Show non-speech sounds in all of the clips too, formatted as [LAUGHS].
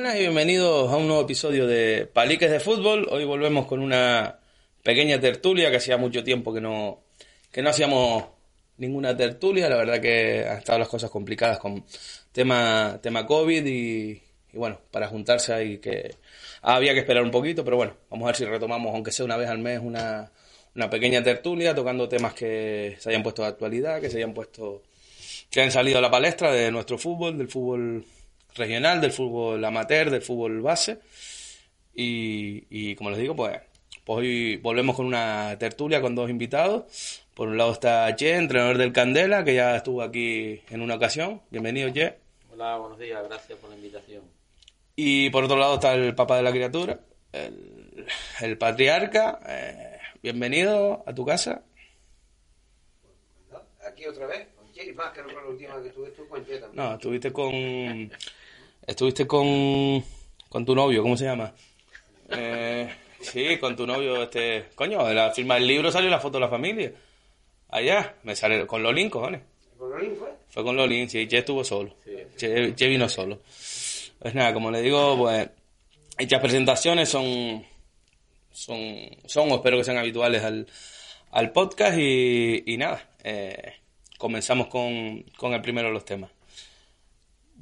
Buenas y bienvenidos a un nuevo episodio de Paliques de Fútbol. Hoy volvemos con una pequeña tertulia que hacía mucho tiempo que no, que no hacíamos ninguna tertulia. La verdad que han estado las cosas complicadas con tema, tema COVID y, bueno, para juntarse ahí que había que esperar un poquito, pero bueno, vamos a ver si retomamos, aunque sea una vez al mes, una, una pequeña tertulia tocando temas que se hayan puesto de actualidad, que se hayan puesto, que han salido a la palestra de nuestro fútbol, del fútbol regional, del fútbol amateur, del fútbol base. Y, como les digo, pues, pues, hoy volvemos con una tertulia con dos invitados. Por un lado está Che, entrenador del Candela, que ya estuvo aquí en una ocasión. Bienvenido, Che. Hola, buenos días, gracias por la invitación. Y por otro lado está el papá de la criatura, el, patriarca. Eh, bienvenido a tu casa. Aquí otra vez, con Che, más que no con la última que estuviste con Che también. No, estuviste con Estuviste con, con tu novio, ¿cómo se llama? Eh, sí, con tu novio, este... Coño, de la firma del libro salió la foto de la familia. Allá, me sale con Lolín, cojones. ¿Con Lolín fue? Fue con Lolín, sí, Che estuvo solo. Che, vino solo. Pues nada, como le digo, pues... Hechas presentaciones son... Son, son, espero que sean habituales al, al podcast y, y nada, eh, comenzamos con, con el primero de los temas.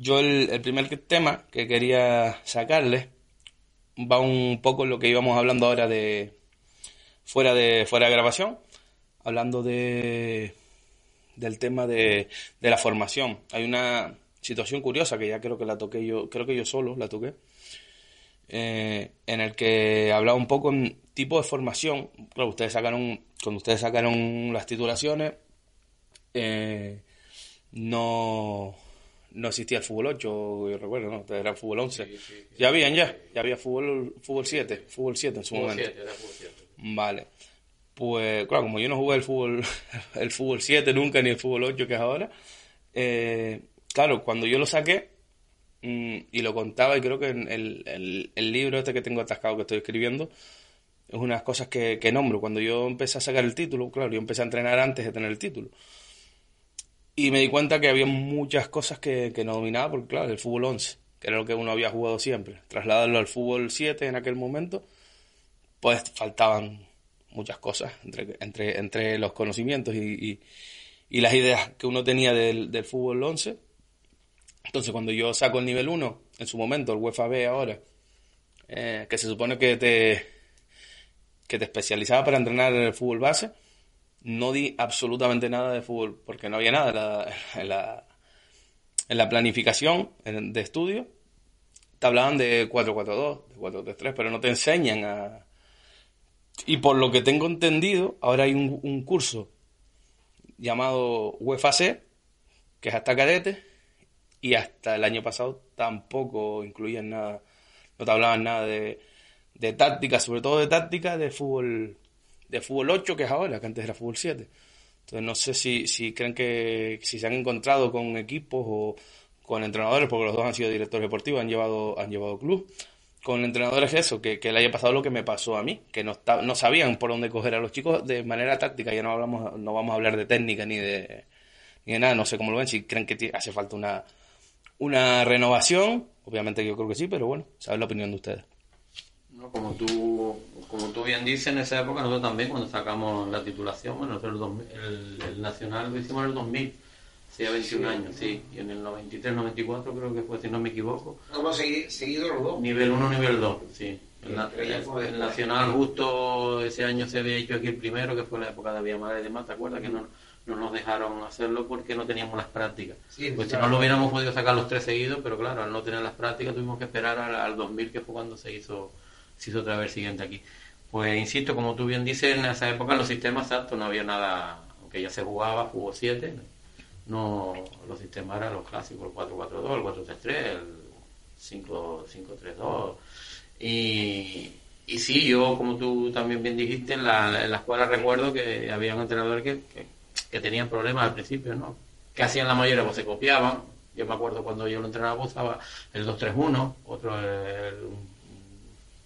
Yo el, primer tema que quería sacarle va un poco en lo que íbamos hablando ahora de fuera de fuera de grabación, hablando de del tema de, de la formación. Hay una situación curiosa que ya creo que la toqué yo, creo que yo solo la toqué, eh, en el que hablaba un poco en tipo de formación. Claro, ustedes sacaron, cuando ustedes sacaron las titulaciones, eh, no no existía el fútbol 8, yo recuerdo, ¿no? Era el fútbol 11. ya habían ya, ya había fútbol, fútbol 7, fútbol 7 en su momento. 7, era fútbol 7. Vale. Pues claro, como yo no jugué el fútbol, [LAUGHS] el fútbol 7 nunca, ni el fútbol 8 que es ahora, eh, claro, cuando yo lo saqué mm, y lo contaba, y creo que en el, el, el, libro este que tengo atascado que estoy escribiendo, es una de las cosas que, que nombro. Cuando yo empecé a sacar el título, claro, yo empecé a entrenar antes de tener el título. Y me di cuenta que había muchas cosas que, que no dominaba, porque claro, el fútbol 11, que era lo que uno había jugado siempre, trasladarlo al fútbol 7 en aquel momento, pues faltaban muchas cosas entre, entre, entre los conocimientos y, y, las ideas que uno tenía del, del fútbol 11. Entonces, cuando yo saco el nivel 1, en su momento, el UEFA B ahora, eh, que se supone que te, que te especializaba para entrenar en el fútbol base, no di absolutamente nada de fútbol porque no había nada en la, en la, planificación de estudio. Te hablaban de 4-4-2, de 4-3-3, pero no te enseñan a... Y por lo que tengo entendido, ahora hay un, curso llamado UEFA C, que es hasta cadete, y hasta el año pasado tampoco incluían nada, no te hablaban nada de, de táctica, sobre todo de táctica de fútbol de fútbol 8 que es ahora, que antes era fútbol 7. Entonces no sé si, si creen que si se han encontrado con equipos o con entrenadores, porque los dos han sido directores deportivos, han llevado, han llevado club, con entrenadores eso, que, le haya pasado lo que me pasó a mí, que no, no sabían por dónde coger a los chicos de manera táctica, ya no hablamos, no vamos a hablar de técnica ni de, ni de nada, no sé cómo lo ven, si creen que hace falta una, una renovación, obviamente yo creo que sí, pero bueno, saber la opinión de ustedes. No, como tú como tú bien dices, en esa época nosotros también, cuando sacamos la titulación, bueno, nosotros el, el, Nacional lo hicimos en el 2000, hacía 21 años, sí, y en el 93, 94 creo que fue, si no me equivoco. ¿Cómo seguido los dos? Nivel 1, nivel 2, sí. El, Nacional justo ese año se había hecho aquí el primero, que fue la época de Villamadre y demás, ¿te acuerdas? Que no, no nos dejaron hacerlo porque no teníamos las prácticas. pues si no lo hubiéramos podido sacar los tres seguidos, pero claro, al no tener las prácticas tuvimos que esperar al, al 2000, que fue cuando se hizo se hizo otra vez siguiente aquí. Pues insisto, como tú bien dices, en esa época los sistemas exactos no había nada, aunque ya se jugaba, jugó 7, no los sistemas eran los clásicos, el 4-4-2, el 4-3-3, el 5-3-2. Y, y sí, yo, como tú también bien dijiste, en la, en la escuela recuerdo que había un entrenador que, que, que tenían problemas al principio, ¿no? Que hacían la mayoría, pues se copiaban. Yo me acuerdo cuando yo lo entrenaba, estaba el 2-3-1, otro el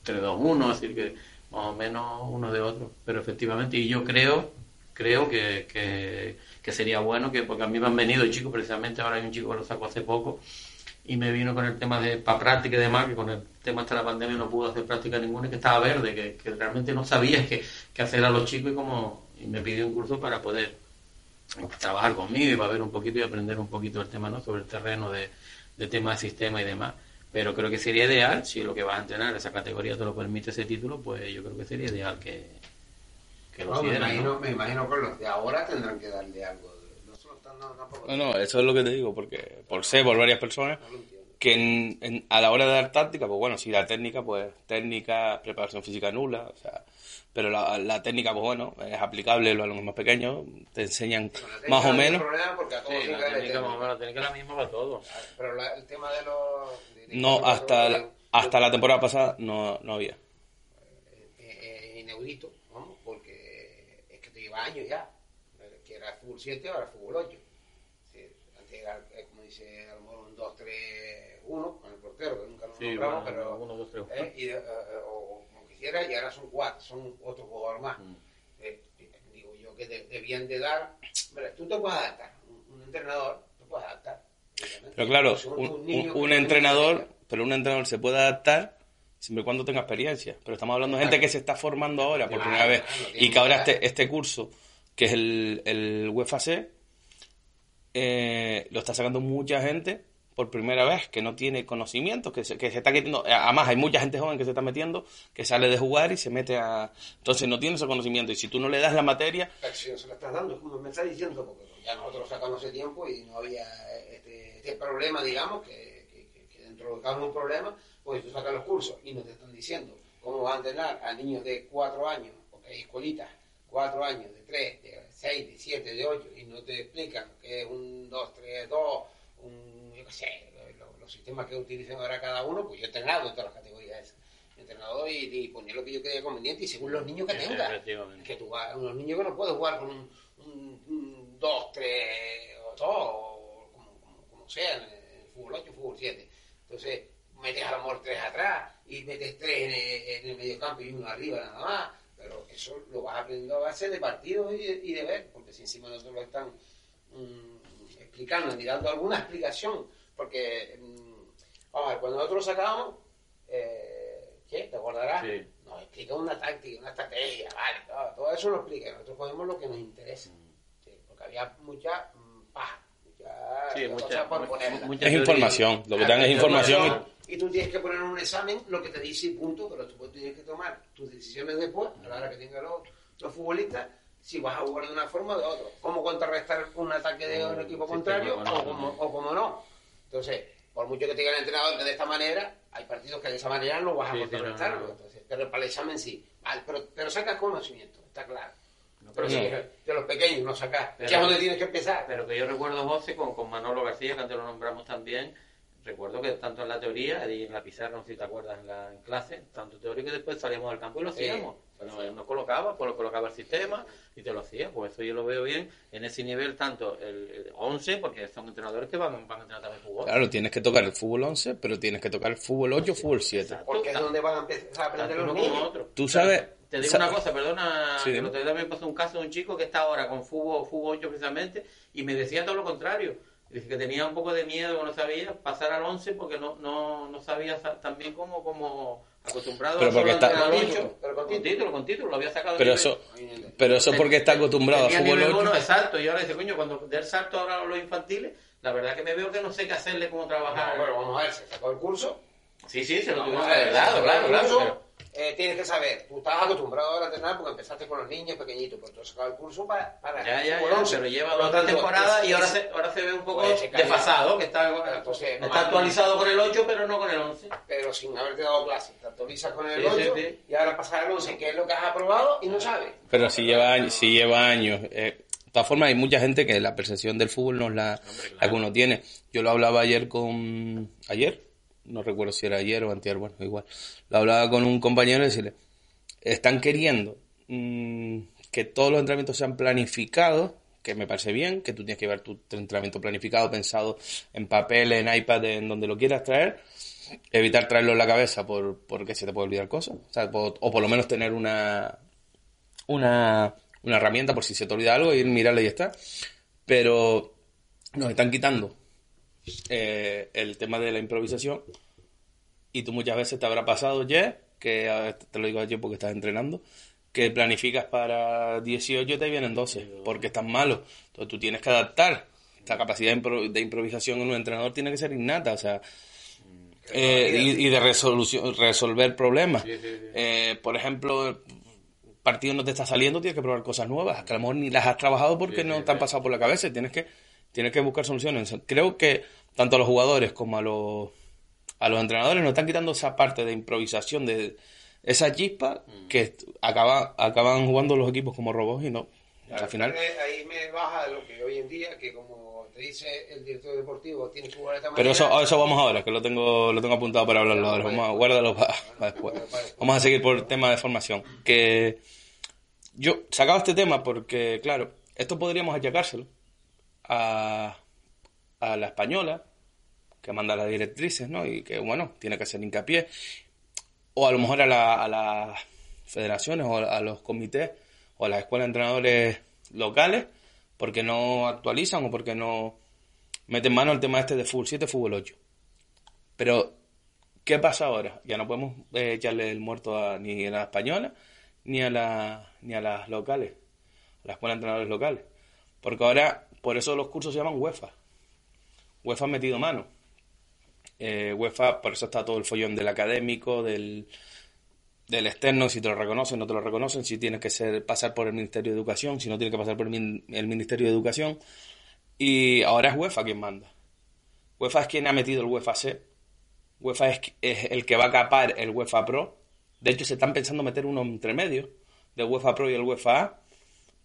3-2-1, es decir, que más o menos uno de otro. Pero efectivamente, y yo creo, creo que, que, sería bueno que, porque a mí me han venido chicos, precisamente ahora hay un chico que lo sacó hace poco, y me vino con el tema de para práctica y demás, que con el tema hasta la pandemia no pudo hacer práctica ninguna, y que estaba verde, que, realmente no sabía qué, hacer a los chicos y como y me pidió un curso para poder trabajar conmigo y para ver un poquito y aprender un poquito el tema, ¿no? Sobre el terreno de, de tema de sistema y demás. Pero creo que sería ideal, si lo que vas a entrenar, esa categoría te lo permite ese título, pues yo creo que sería ideal que, que lo No, me, imagino, ¿no? me imagino que los de ahora tendrán que darle algo. No se lo están dando tampoco. No, no, eso es lo que te digo, porque por sé, por varias personas, No que en- en- a la hora de dar táctica, pues bueno, si la técnica, pues técnica, preparación física nula, o sea, pero la, la técnica, pues bueno, es aplicable a los alumnos más pequeños, te enseñan la más o no hay menos. problema porque a Sí, todos la siempre hay técnica, más o menos, la técnica es la misma para todos. Pero la- el tema de los. de- No, hasta, de- la- hasta la temporada pasada no, no había. eh, eh, inaudito, vamos, porque es que te lleva años ya. eh, Que era fútbol 7, ahora fútbol 8. Sí, antes era, eh, como dice, a lo mejor un 2, 3, 1 con el portero, que nunca lo Sí, nombramos, bueno, pero. uno, dos, tres, eh, y, eh, eh, o y ahora son cuatro, son otro jugador más. Mm. Eh, digo yo que de- debían de dar. Hombre, tú te puedes adaptar, un, un entrenador te puede adaptar. obviamente. Pero claro, un, entrenador, pero un entrenador se puede adaptar siempre y cuando tenga experiencia. Pero estamos hablando de gente que se está formando ahora por primera vez y que ahora este, este curso, que es el, el UEFA C, eh, lo está sacando mucha gente por primera vez, que no tiene conocimientos, que se, que se está metiendo, además hay mucha gente joven que se está metiendo, que sale de jugar y se mete a... Entonces no tiene ese conocimiento. Y si tú no le das la materia, si no se lo estás dando, me estás diciendo, porque ya nosotros sacamos hace tiempo y no había este, este problema, digamos, que, que, que- dentro de cada un problema, pues tú sacas los cursos y no te están diciendo cómo vas a entrenar a niños de 4 años, porque hay escuelitas, 4 años, de 3, de 6, de 7, de 8, y no te explican que es un 2, 3, 2, un, yo qué sé, lo- los, sistemas que utilizan ahora cada uno, pues yo he entrenado en todas las categorías esas. He entrenado y, y poner lo que yo crea conveniente y según los niños que tenga. Que tú unos niños que no pueden jugar con un, un, un 2, 3 o 2, o como, como, como sea, en el fútbol 8, fútbol 7. Entonces, metes a lo mejor 3 atrás y metes 3 en el, en el medio campo y uno arriba nada más. Pero eso lo vas aprendiendo a base de partidos y, y de ver, porque si encima nosotros lo están mm, explicando, ni dando alguna explicación, porque, mm, vamos a ver, cuando nosotros lo sacábamos, eh, ¿qué? ¿Te acordarás? Sí. Nos explica una táctica, una estrategia, vale, todo, todo eso lo explica. Nosotros cogemos lo que nos interesa, sí, porque había mucha mm, paja, mucha, Sí, mucha, por mucha- mucha es información, lo que te dan es información y y tú tienes que poner en un examen lo que te dice y punto, pero tú tienes que tomar tus decisiones después, a la hora que tengan los, los futbolistas, si vas a jugar de una forma o de otra. Cómo contrarrestar un ataque de un equipo Sí, contrario sí, o, como, o como no. Entonces, por mucho que te diga el entrenador que de esta manera, hay partidos que de esa manera no vas a Sí, sí, contrarrestarlo. no, no. Entonces, pero para el examen sí. Vale, pero, pero sacas conocimiento, está claro. No, Pero si de los pequeños no sacas, Pero- ya es donde tienes que empezar. Pero que yo recuerdo, José, con, con Manolo García, que antes lo nombramos también, recuerdo que tanto en la teoría y en la pizarra, no sé si te acuerdas, en, la, en clase, tanto teórico que después salíamos al campo y lo Sí. Bueno, él nos colocaba, pues lo colocaba el sistema y te lo hacía. Pues eso yo lo veo bien en ese nivel, tanto el, el 11, porque son entrenadores que van, van a entrenar también fútbol. Claro, tienes que tocar el fútbol 11, pero tienes que tocar el fútbol 8 o fútbol 7. Exacto. Porque es donde van a empezar a aprender los niños. otro. Tú sabes- Te digo sa- una cosa, perdona, Sí, otro día también pasó un caso de un chico que está ahora con fútbol, fútbol 8 precisamente, y me decía todo lo contrario. Dice que tenía un poco de miedo, que no sabía pasar al 11 porque no, no, no sabía sa- tan bien como, como acostumbrado Pero a porque está- entrenar Con ocho. título, pero con con título. con título, lo había sacado. Pero eso, nivel- pero eso porque está acostumbrado a Tenía fútbol nivel 8. uno, exacto, y ahora dice, coño, cuando dé el salto ahora a los infantiles, la verdad que me veo que no sé qué hacerle, cómo No, trabajar. bueno, vamos a ver, se sacó el curso. Sí, sí, se lo tuvimos a que claro, se claro, el claro. Eh, tienes que saber, tú estabas acostumbrado a entrenar porque empezaste con los niños pequeñitos, pero tú has sacado el curso para... para Ya, ya, fútbol ya, 11. pero lleva lo dos temporadas y ahora es- se, ahora se ve un poco Pues se desfasado, que está, Entonces, está no, actualizado con el 8, pero no con el 11. Pero sin haberte dado clase, te actualizas con el Sí, sí, 8 sí. y ahora pasas al 11, que es lo que has aprobado y no sabes. Pero si lleva, años- si lleva años eh, todas formas, hay mucha gente que la percepción del fútbol no es la, la que uno tiene. Yo lo hablaba ayer con... ¿Ayer? No recuerdo si era ayer o anterior, bueno, igual. Lo hablaba con un compañero y decirle, están queriendo mm, que todos los entrenamientos sean planificados, que me parece bien, que tú tienes que ver tu entrenamiento planificado, pensado en papel, en iPad, en donde lo quieras traer, evitar traerlo en la cabeza por, porque se te puede olvidar cosas, o, sea, por- o por lo menos tener una, una, una herramienta por si se te olvida algo, ir mirarla y ya está. Pero nos están quitando eh, el tema de la improvisación y tú muchas veces te habrá pasado ya, que te lo digo yo porque estás entrenando, que planificas para 18 y te vienen 12, porque estás malo. Entonces tú tienes que adaptar. Esta capacidad de, impro- de improvisación en un entrenador tiene que ser innata, o sea, eh, y, y de resolución, resolver problemas. Eh, por ejemplo, el partido no te está saliendo, tienes que probar cosas nuevas, que a lo mejor ni las has trabajado porque no te han pasado por la cabeza tienes que, tienes que buscar soluciones. Creo que tanto a los jugadores como a los, a los entrenadores nos están quitando esa parte de improvisación, de esa chispa que acaba, acaban jugando los equipos como robots y no. al final. Ahí me baja lo que hoy en día, que como te dice el director deportivo, tiene que jugar de esta Pero manera. eso, a eso vamos ahora, que lo tengo, lo tengo apuntado para hablarlo ahora. Vamos a guárdalo para, para después. Vamos a seguir por el tema de formación. Que yo sacaba este tema porque, claro, esto podríamos achacárselo a, a la española, que manda las directrices, ¿no? Y que, bueno, tiene que hacer hincapié. O a lo mejor a, la- a las federaciones o a los comités o a las escuelas de entrenadores locales, porque no actualizan o porque no meten mano al tema este de fútbol 7, fútbol 8. Pero, ¿qué pasa ahora? Ya no podemos eh, echarle el muerto a, ni a la española ni a, la, ni a las locales, a las escuelas de entrenadores locales. Porque ahora, por eso los cursos se llaman UEFA. UEFA ha metido mano. Eh, UEFA, por eso está todo el follón del académico, del, del externo, si te lo reconocen, no te lo reconocen, si tienes que ser, pasar por el Ministerio de Educación, si no tienes que pasar por el, min- el Ministerio de Educación. Y ahora es UEFA quien manda. UEFA es quien ha metido el UEFA C. UEFA es, es el que va a capar el UEFA Pro. De hecho, se están pensando meter uno entre medio de UEFA Pro y el UEFA A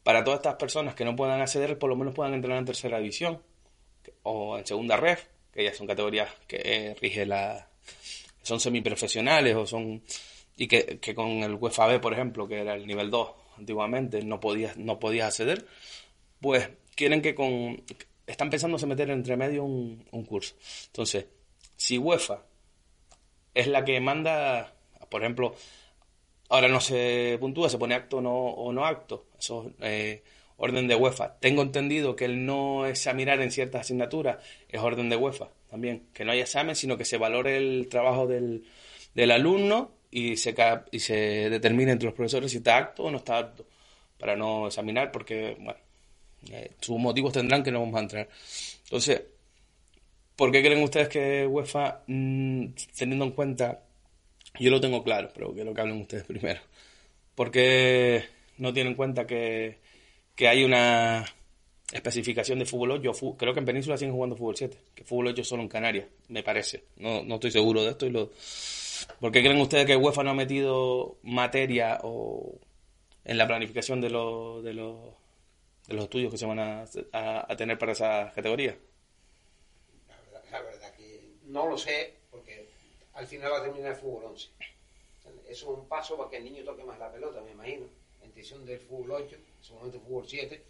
para todas estas personas que no puedan acceder, por lo menos puedan entrenar en tercera división o en segunda ref, que ya son categorías que eh, rige la son semiprofesionales o son y que, que con el UEFA B, por ejemplo, que era el nivel 2 antiguamente, no podías no podías acceder, pues quieren que con están pensando en meter entre medio un, un curso. Entonces, si UEFA es la que manda, por ejemplo, ahora no se puntúa, se pone acto no, o no acto, eso eh, orden de UEFA. Tengo entendido que el no examinar en ciertas asignaturas es orden de UEFA también, que no haya examen, sino que se valore el trabajo del, alumno y se, se determine entre los profesores si está apto o no está apto, para no examinar, porque, bueno, eh, sus motivos tendrán que no vamos a entrar. Entonces, ¿por qué creen ustedes que UEFA, mm, teniendo en cuenta, yo lo tengo claro, pero quiero que hablen ustedes primero, ¿por qué no tienen en cuenta que, que hay una especificación de fútbol 8? Fu- creo que en Península siguen jugando fútbol 7, que fútbol 8 solo en Canarias, me parece. No, no estoy seguro de esto y lo... ¿Por qué creen ustedes que UEFA no ha metido materia o en la planificación de los, de los, de los estudios que se van a, a- a tener para esa categoría? La verdad, la verdad que no lo sé, porque al final va a terminar el fútbol 11. Eso es un paso para que el niño toque más la pelota, me imagino. En tensión del fútbol 8, en su momento fútbol 7.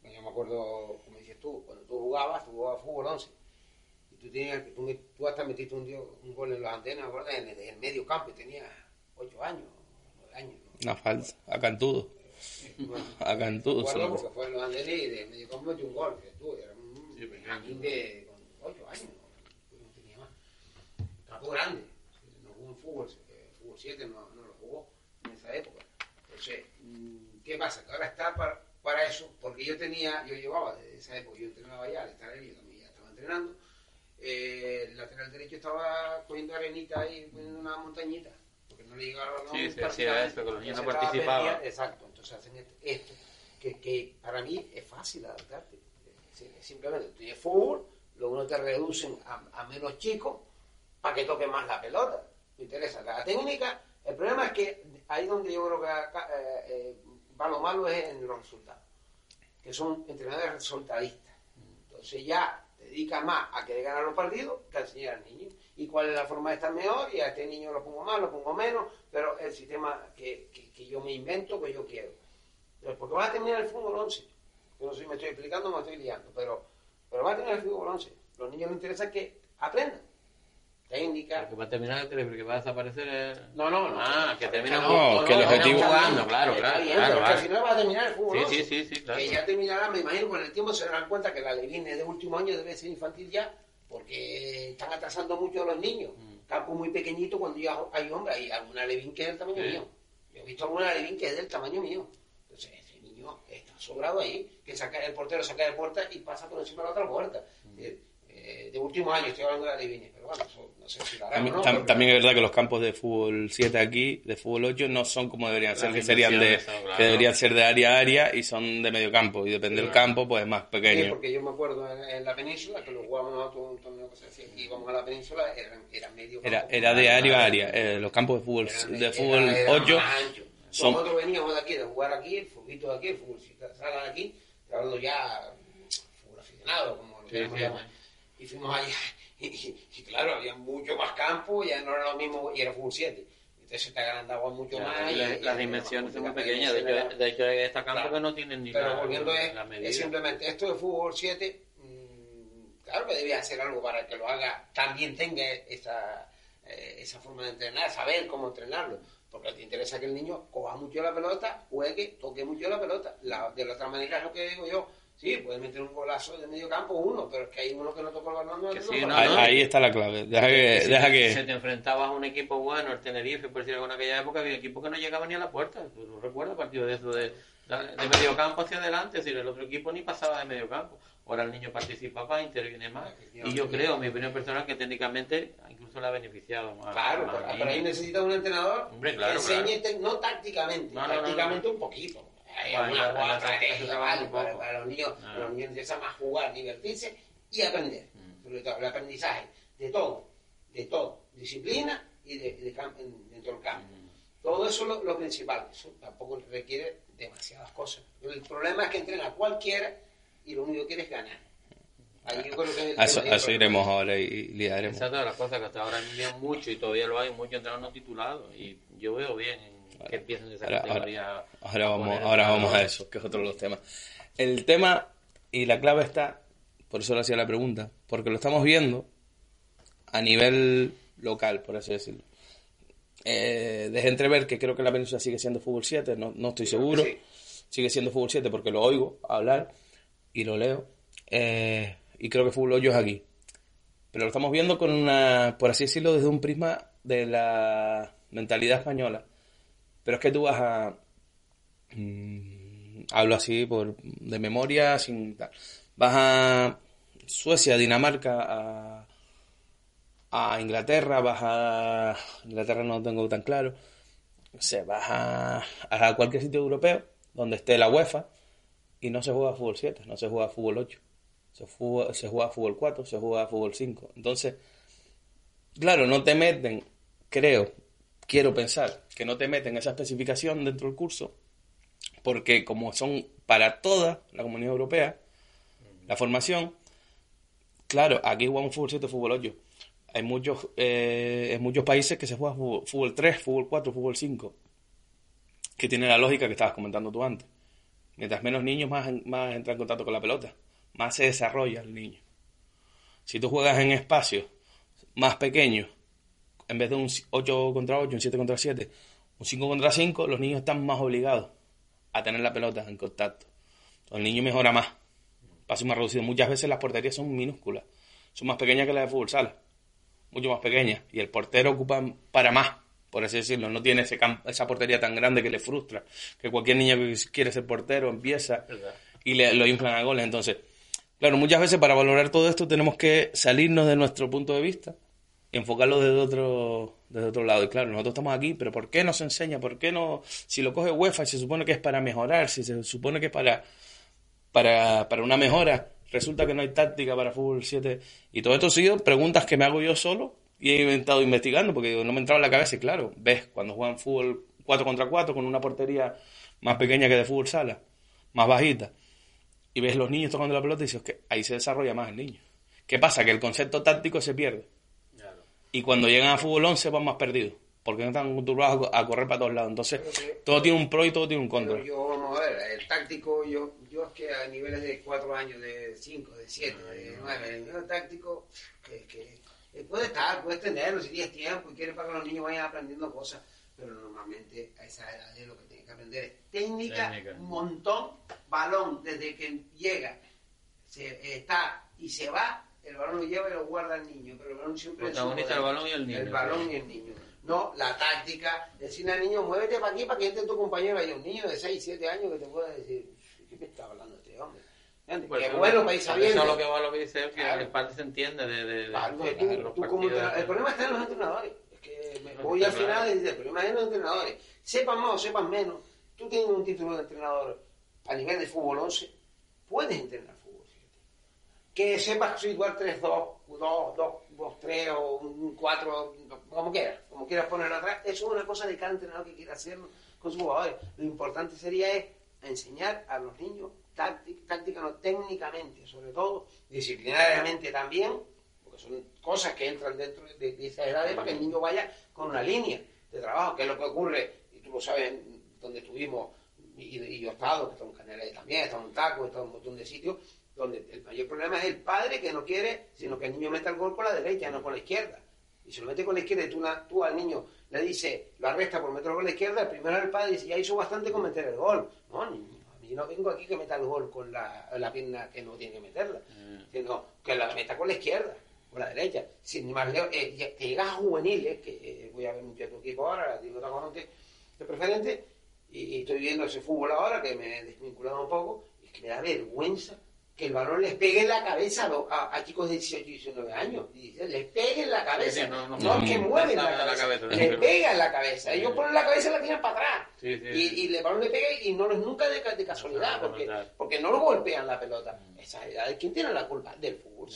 Bueno, Yo me acuerdo, como dices tú, cuando tú jugabas, tú jugabas fútbol 11. Y tú, tenías, que- tú, tú hasta metiste un, dio- un gol en las antenas, ¿verdad? En el, en el medio campo y tenías 8 años, 9 años. ¿no? Una falta, a Cantudo. Bueno, [LAUGHS] A Cantudo. Solo. porque fue en los andenes y de medio campo metió un gol. que tú, era un Sí, de con 8 años, no, no tenía más. Grande. No jugó en fútbol, eh, fútbol 7 no, no lo jugó en esa época. Entonces, mm, ¿qué pasa? Que ahora está para, para eso, porque yo tenía, yo llevaba desde esa época, yo entrenaba ya, al estar ahí, yo también ya estaba entrenando. Eh, el lateral derecho estaba cogiendo arenita ahí, poniendo una montañita, porque no le llegaba la Sí, se hacía que los niños no participaban. Exacto, entonces hacen esto, esto, que, que para mí es fácil adaptarte. Sí, Simplemente tú tienes fútbol, luego no te reducen a, a menos chicos para que toque más la pelota. Me interesa. La técnica, el problema es que ahí donde yo creo que eh, eh, va lo malo es en los resultados. que son entrenadores resultadistas. Entonces ya te dedicas más a querer ganar los partidos que a enseñar al niño. Y cuál es la forma de estar mejor, y a este niño lo pongo más, lo pongo menos, pero el sistema que, que, yo me invento, que yo quiero. Entonces, porque vas a terminar el fútbol 11. Yo no sé si me estoy explicando o me estoy liando, pero, pero vas a terminar el fútbol 11. Los niños les interesa que aprendan técnica. Que va a terminar que va a desaparecer el... No, no, no. Ah, que termina no, que el objetivo... jugando, claro, claro. claro, claro. si no va a terminar el fútbol. Sí, sí, sí, sí, claro. Que ya terminará, me imagino, con el tiempo se darán cuenta que la Levín de último año debe ser infantil ya, porque están atrasando mucho a los niños. Mm. Campo muy pequeñito cuando ya hay hombres, hay alguna Levín que es del tamaño mío. Yo he visto alguna Levín que es del tamaño mío. Entonces, ese niño está sobrado ahí, que saca el portero saca de puerta y pasa por encima de la otra puerta. Mm. Eh, de último año, estoy hablando de la Levín, pero bueno, también, es verdad que los campos de fútbol 7 aquí, de fútbol 8, no son como deberían ser, que serían de, que deberían ser de área a área y son de medio campo. Y depende del campo, pues es más pequeño. porque yo me acuerdo en, la península, que lo jugábamos nosotros un torneo que se decía, y íbamos a la península, era, medio campo. Era, era de área a área. Eh, los campos de fútbol, de fútbol 8 son... Nosotros veníamos de aquí, de jugar aquí, el fuguito de aquí, el fútbol sala de aquí, hablando ya fútbol aficionado, como lo que llamamos [LAUGHS] y fuimos allá. Y, claro, había mucho más campo, ya no era lo mismo, y era fútbol 7. Entonces te agrandaba mucho más. Y, las dimensiones son muy pequeñas, de hecho, de hecho esta campo que no tienen ni Pero volviendo es, es simplemente esto de fútbol 7, mm, claro que debía hacer algo para que lo haga, también tenga esa, eh, esa forma de entrenar, saber cómo entrenarlo porque te interesa que el niño coja mucho la pelota, juegue, toque mucho la pelota. La, de la otra manera es lo que digo yo, Sí, puede meter un golazo de medio campo uno, pero es que hay uno que no tocó el balón. No, ahí, está la clave. Deja que, si, deja que... Se te enfrentabas a un equipo bueno, el Tenerife, por decirlo en aquella época, había equipos que no llegaban ni a la puerta. ¿Tú no recuerdas partido de eso de, de medio campo hacia adelante? Es decir, el otro equipo ni pasaba de medio campo. Ahora el niño participaba, interviene más. Y yo creo, mi opinión personal, que técnicamente incluso le ha beneficiado más. Claro, pero, ahí necesita un entrenador que enseñe, no tácticamente, tácticamente un poquito para, los niños, ah. los niños empiezan a jugar, divertirse y aprender. Mm. Sobre todo el aprendizaje de todo, de todo, disciplina y de, dentro del campo. Mm. Todo eso es lo, principal. Eso tampoco requiere demasiadas cosas. El problema es que entrena cualquiera y lo único que quiere es ganar. Ahí yo creo que eso, eso iremos ahora y, liaremos. Esa es de las cosas que hasta ahora envían mucho y todavía lo hay, muchos entrenadores no titulados. Y yo veo bien que empiecen esa ahora, Ahora, vamos, ahora vamos a eso, que es otro de los temas. El tema y la clave está, por eso le hacía la pregunta, porque lo estamos viendo a nivel local, por así decirlo. Eh, dejé entrever que creo que la península sigue siendo fútbol 7, no, no estoy seguro. Sigue siendo fútbol 7 porque lo oigo hablar y lo leo. Eh, y creo que fútbol 8 es aquí. Pero lo estamos viendo con una, por así decirlo, desde un prisma de la mentalidad española. Pero es que tú vas a... Mm, hablo así por de memoria, sin tal. Vas a Suecia, Dinamarca, a, a Inglaterra, vas a... Inglaterra no lo tengo tan claro. O sea, vas a, a cualquier sitio europeo donde esté la UEFA y no se juega fútbol 7, no se juega fútbol 8. Se juega, se juega fútbol 4, se juega fútbol 5. Entonces, claro, no te meten, creo, quiero pensar que no te meten esa especificación dentro del curso, porque como son para toda la comunidad europea, la formación, claro, aquí jugamos fútbol 7, fútbol 8. Hay muchos, eh, en muchos países que se juega fútbol, 3, fútbol 4, fútbol 5, que tiene la lógica que estabas comentando tú antes. Mientras menos niños, más, más entra en contacto con la pelota, más se desarrolla el niño. Si tú juegas en espacios más pequeños, en vez de un 8 contra 8, un 7 contra 7, un 5 contra 5, los niños están más obligados a tener la pelota en contacto. Entonces, el niño mejora más, paso más reducido. Muchas veces las porterías son minúsculas, son más pequeñas que las de fútbol sala, mucho más pequeñas. Y el portero ocupa para más, por así decirlo. No tiene ese esa portería tan grande que le frustra, que cualquier niño que quiere ser portero empieza y le, lo inflan a goles. Entonces, claro, muchas veces para valorar todo esto tenemos que salirnos de nuestro punto de vista enfocarlo desde otro, desde otro lado. Y claro, nosotros estamos aquí, pero ¿por qué no se enseña? ¿Por qué no? Si lo coge UEFA y se supone que es para mejorar, si se supone que es para, para, para una mejora, resulta que no hay táctica para fútbol 7. Y todo esto ha sido preguntas que me hago yo solo y he estado investigando porque no me entraba en la cabeza. Y claro, ves, cuando juegan fútbol 4 contra 4 con una portería más pequeña que de fútbol sala, más bajita, y ves los niños tocando la pelota y dices que ahí se desarrolla más el niño. ¿Qué pasa? Que el concepto táctico se pierde. Y cuando llegan a fútbol 11 van más perdidos. Porque no están acostumbrados a correr para todos lados. Entonces, todo tiene un pro y todo tiene un contra. yo, vamos a ver, el táctico, yo, yo es que a niveles de 4 años, de 5, de 7, de 9, el táctico, que, que puede estar, puedes tenerlo si tienes tiempo y quieres para que los niños vayan aprendiendo cosas, pero normalmente a esa edad es lo que tienen que aprender es técnica, un montón, balón, desde que llega, se, está y se va, el balón lo lleva y lo guarda el niño, pero el balón siempre es el balón y el niño. El balón y el niño. No, la táctica, decirle al niño, muévete para aquí para que entre tu compañero. Hay un niño de 6, 7 años que te pueda decir, ¿qué me está hablando este hombre? Pues que bueno para ir sabiendo. Eso lo que va lo que dice es que el parte se entiende de, de, de, tú, como El problema está en los entrenadores. Es que me voy al final y dice, el problema es en los entrenadores. Sepan más o sepan menos. Tú tienes un título de entrenador a nivel de fútbol 11, puedes entrenar que sepas situar 3-2, 2, 3 o un 4, como quieras, como quieras ponerlo atrás, eso es una cosa de cada entrenador que quiera hacerlo con sus jugadores. Lo importante sería es enseñar a los niños táctica, no técnicamente, sobre todo, disciplinariamente también, porque son cosas que entran dentro de, esa edad para que el niño vaya con una línea de trabajo, que es lo que ocurre, y tú lo sabes donde estuvimos, y, yo he estado, que está en Canela también, está en Taco, está en un montón de sitios, donde el mayor problema es el padre que no quiere, sino que el niño meta el gol con la derecha, no con la izquierda. Y si lo mete con la izquierda y tú, tú al niño le dices, lo arresta por meterlo con la izquierda, el primero el padre dice, ya hizo bastante con meter el gol. No, niño, a mí no vengo aquí que meta el gol con la, la pierna que no tiene que meterla, mm. sino que la meta con la izquierda, con la derecha. Si ni más eh, te llegas a juveniles, que eh, voy a ver mucho tu equipo ahora, digo de preferente, y, y, estoy viendo ese fútbol ahora, que me he desvinculado un poco, y es que me da vergüenza que el balón les pegue en la cabeza a, chicos de 18 y 19 años. les pegue en la cabeza. no, que mueven la cabeza. les pega en la cabeza. Ellos ponen la cabeza y la tiran para atrás. y, el balón le pega y no es nunca de, casualidad, porque, porque no lo golpean la pelota. Esa edad, ¿quién tiene la culpa? Del fútbol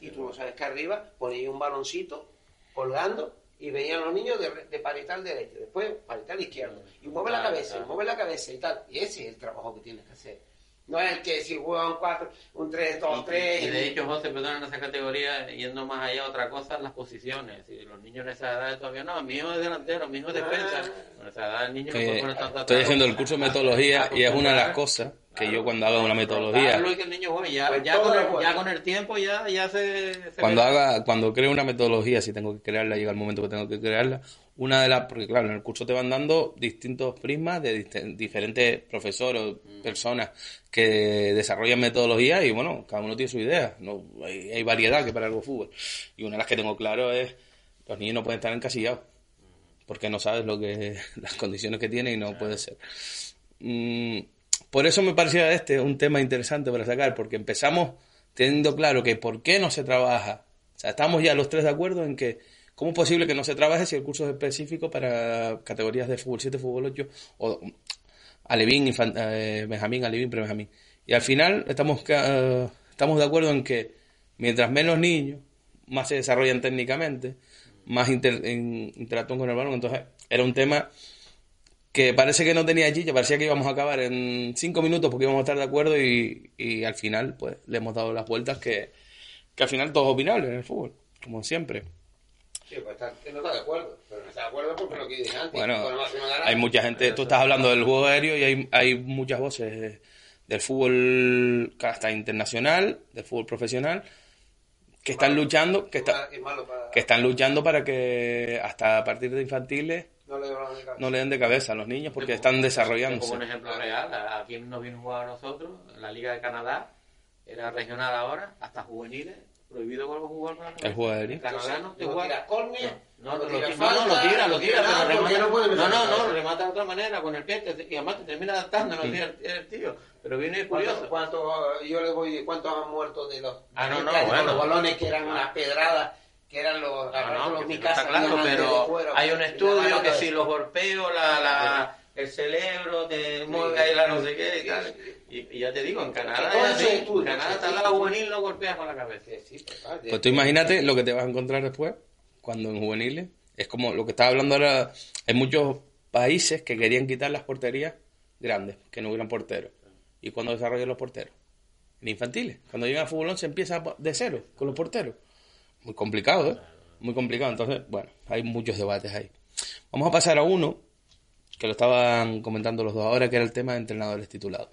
Y tú no sabes que arriba ponía un baloncito colgando y veían los niños de, de parital derecho, después parital izquierdo. Y mueve la cabeza, y mueve la cabeza y tal. Y ese es el trabajo que tienes que hacer no es que si juega un 4, un 3, 2, 3. Y, de hecho, José, perdón, en esa categoría, yendo más allá, otra cosa, las posiciones. Si los niños en esa edad todavía no, mi hijo es delantero, mi hijo es defensa. En esa edad el niño no puede poner tanta Estoy haciendo el curso de metodología y es una de las cosas que yo cuando haga una metodología que el niño ya, pues ya, con el, ya, con el, tiempo ya, ya se, cuando haga cuando creo una metodología si tengo que crearla llega el momento que tengo que crearla una de las porque claro en el curso te van dando distintos prismas de diferentes profesores o mm. personas que desarrollan metodología y bueno cada uno tiene su idea no hay, hay variedad que para algo fútbol. Y una de las que tengo claro es los niños no pueden estar encasillados porque no sabes lo que [LAUGHS] las condiciones que tienen y no puede ser. Mm, por eso me parecía este un tema interesante para sacar, porque empezamos teniendo claro que por qué no se trabaja. O sea, estamos ya los tres de acuerdo en que cómo es posible que no se trabaje si el curso es específico para categorías de fútbol 7, fútbol 8 o alevín, eh, benjamín, alevín, pre-benjamín. Y al final estamos, eh, estamos de acuerdo en que mientras menos niños, más se desarrollan técnicamente, más interactúan con el balón. Entonces, era un tema que parece que no tenía chicha, parecía que íbamos a acabar en cinco minutos porque íbamos a estar de acuerdo y, y al final pues le hemos dado las vueltas que, que al final todo es opinable en el fútbol, como siempre. Sí, pues está, no está de acuerdo, pero no está de acuerdo porque lo que dije antes. Bueno, hay mucha gente, tú estás hablando del juego aéreo y hay, hay muchas voces del fútbol hasta internacional, del fútbol profesional, que están luchando, que, está, que están luchando para que hasta a partir de infantiles no le, den de cabeza a los niños porque están desarrollándose. Como un ejemplo real, aquí nos vino a jugar a nosotros, en la Liga de Canadá, era regional ahora, hasta juveniles, prohibido jugar con el juego aéreo. Canadá no te juega. No, no, lo tira, lo tira, pero remata. No, no, no, lo remata de otra manera, con el pie, y además te termina adaptando, no tira el tío. Pero viene curioso. ¿Cuántos, yo le voy, ¿Cuántos han muerto de los, ah, no, no, bueno. los balones que eran unas pedradas? que eran los, no, no, está claro, pero hay un estudio que si los golpeo, la, la, el cerebro te mueve ahí la no sé qué y tal. Y, ya te digo, en Canadá, en Canadá está la juvenil lo golpeas con la cabeza. Pues, pues tú imagínate lo que te vas a encontrar después, cuando en juveniles, es como lo que estaba hablando ahora, en muchos países que querían quitar las porterías grandes, que no hubieran porteros. ¿Y cuando desarrollan los porteros? en infantiles. Cuando llegan al fútbol se empieza de cero con los porteros. Muy complicado, ¿eh? Muy complicado. Entonces, bueno, hay muchos debates ahí. Vamos a pasar a uno que lo estaban comentando los dos ahora, que era el tema de entrenadores titulados.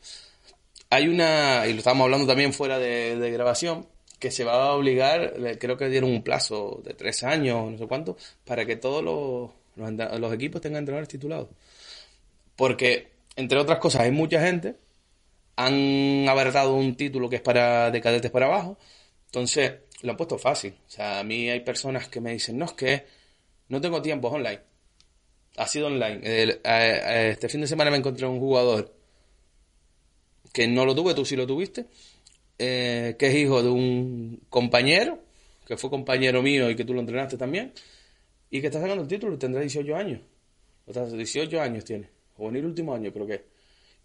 Hay una, y lo estábamos hablando también fuera de, grabación, que se va a obligar, creo que dieron un plazo de tres años, no sé cuánto, para que todos los, los, equipos tengan entrenadores titulados. Porque, entre otras cosas, hay mucha gente, han abaratado un título que es para de cadetes para abajo, entonces lo han puesto fácil. O sea, a mí hay personas que me dicen, no, es que no tengo tiempo, es online. Ha sido online. este fin de semana me encontré un jugador que no lo tuve, tú sí lo tuviste, eh, que es hijo de un compañero, que fue compañero mío y que tú lo entrenaste también, y que está sacando el título y tendrá 18 años. 18 años tiene, juvenil último año creo que.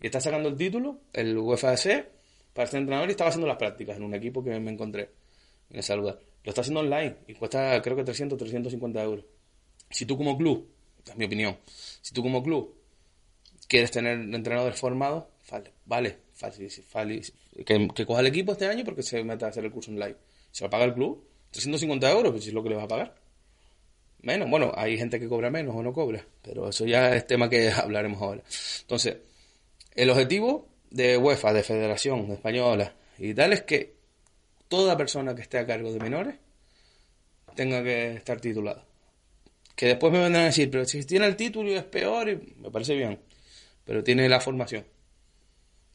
Y está sacando el título, el UFAC, para ser entrenador y estaba haciendo las prácticas en un equipo que me encontré en lugar. Lo está haciendo online y cuesta creo que 300, 350 euros. Si tú como club, es mi opinión, si tú como club quieres tener entrenadores formados, vale, vale, que, coja el equipo este año porque se meta a hacer el curso online. Se va a pagar el club, 350 euros, pues es lo que le va a pagar. Menos, bueno, hay gente que cobra menos o no cobra, pero eso ya es tema que [LAUGHS] hablaremos ahora. Entonces, el objetivo de UEFA, de Federación Española y tal es que toda persona que esté a cargo de menores tenga que estar titulada. Que después me vendrán a decir, pero si tiene el título y es peor, me parece bien, pero tiene la formación.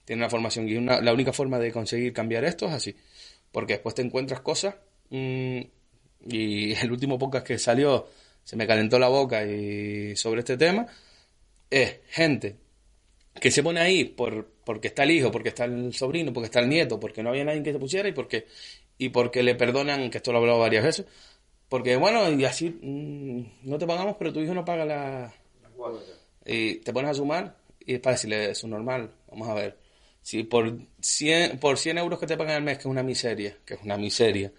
Tiene la formación y la única forma de conseguir cambiar esto es así, porque después te encuentras cosas mm, y [LAUGHS] el último podcast que salió se me calentó la boca y sobre este tema es gente que se pone ahí por, porque está el hijo, porque está el sobrino, porque está el nieto, porque no había nadie que se pusiera y porque, y porque le perdonan, que esto lo he hablado varias veces, porque bueno, y así mm, no te pagamos, pero tu hijo no paga la... Y te pones a sumar y es para decirle, eso es normal, vamos a ver. Si por 100, por 100 euros que te pagan al mes, que es una miseria, que es una miseria,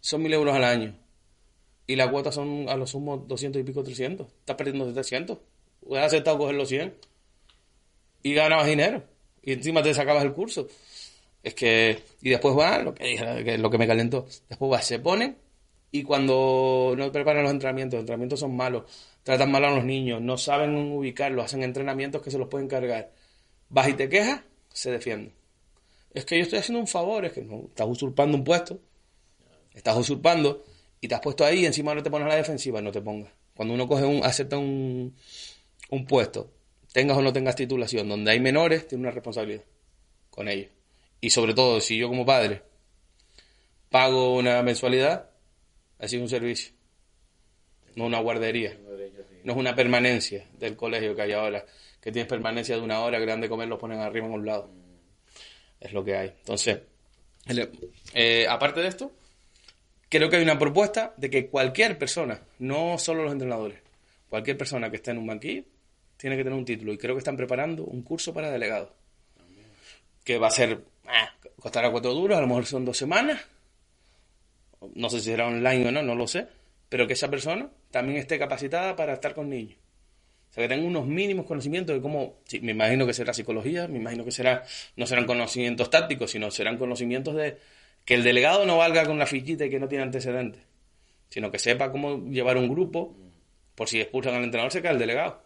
son 1000 euros al año. Y la cuota son a lo sumo 200 y pico, 300. Estás perdiendo 700. Hubieras aceptado coger los 100 y ganabas dinero. Y encima te sacabas el curso. Es que, y después va, lo que lo que me calentó, después va, se pone y cuando no preparan los entrenamientos, los entrenamientos son malos, tratan mal a los niños, no saben ubicarlos, hacen entrenamientos que se los pueden cargar. Vas y te quejas, se defiende. Es que yo estoy haciendo un favor, es que no, estás usurpando un puesto, estás usurpando y te has puesto ahí y encima no te pones a la defensiva, no te pongas. Cuando uno coge un, acepta un, un puesto tengas o no tengas titulación, donde hay menores, tiene una responsabilidad con ellos. Y sobre todo, si yo como padre pago una mensualidad, así es un servicio, no una guardería, no es una permanencia del colegio que hay ahora, que tienes permanencia de una hora, que le dan de comer, los ponen arriba en un lado. Es lo que hay. Entonces, eh, aparte de esto, creo que hay una propuesta de que cualquier persona, no solo los entrenadores, cualquier persona que esté en un banquillo, tiene que tener un título y creo que están preparando un curso para delegados. Que va a ser, ah, costará cuatro duros, a lo mejor son dos semanas. No sé si será online o no, no lo sé. Pero que esa persona también esté capacitada para estar con niños. Que tenga unos mínimos conocimientos de cómo, sí, me imagino que será psicología, me imagino que será, no serán conocimientos tácticos, sino serán conocimientos de que el delegado no valga con la fichita y que no tiene antecedentes, sino que sepa cómo llevar un grupo, por si expulsan al entrenador se cae el delegado.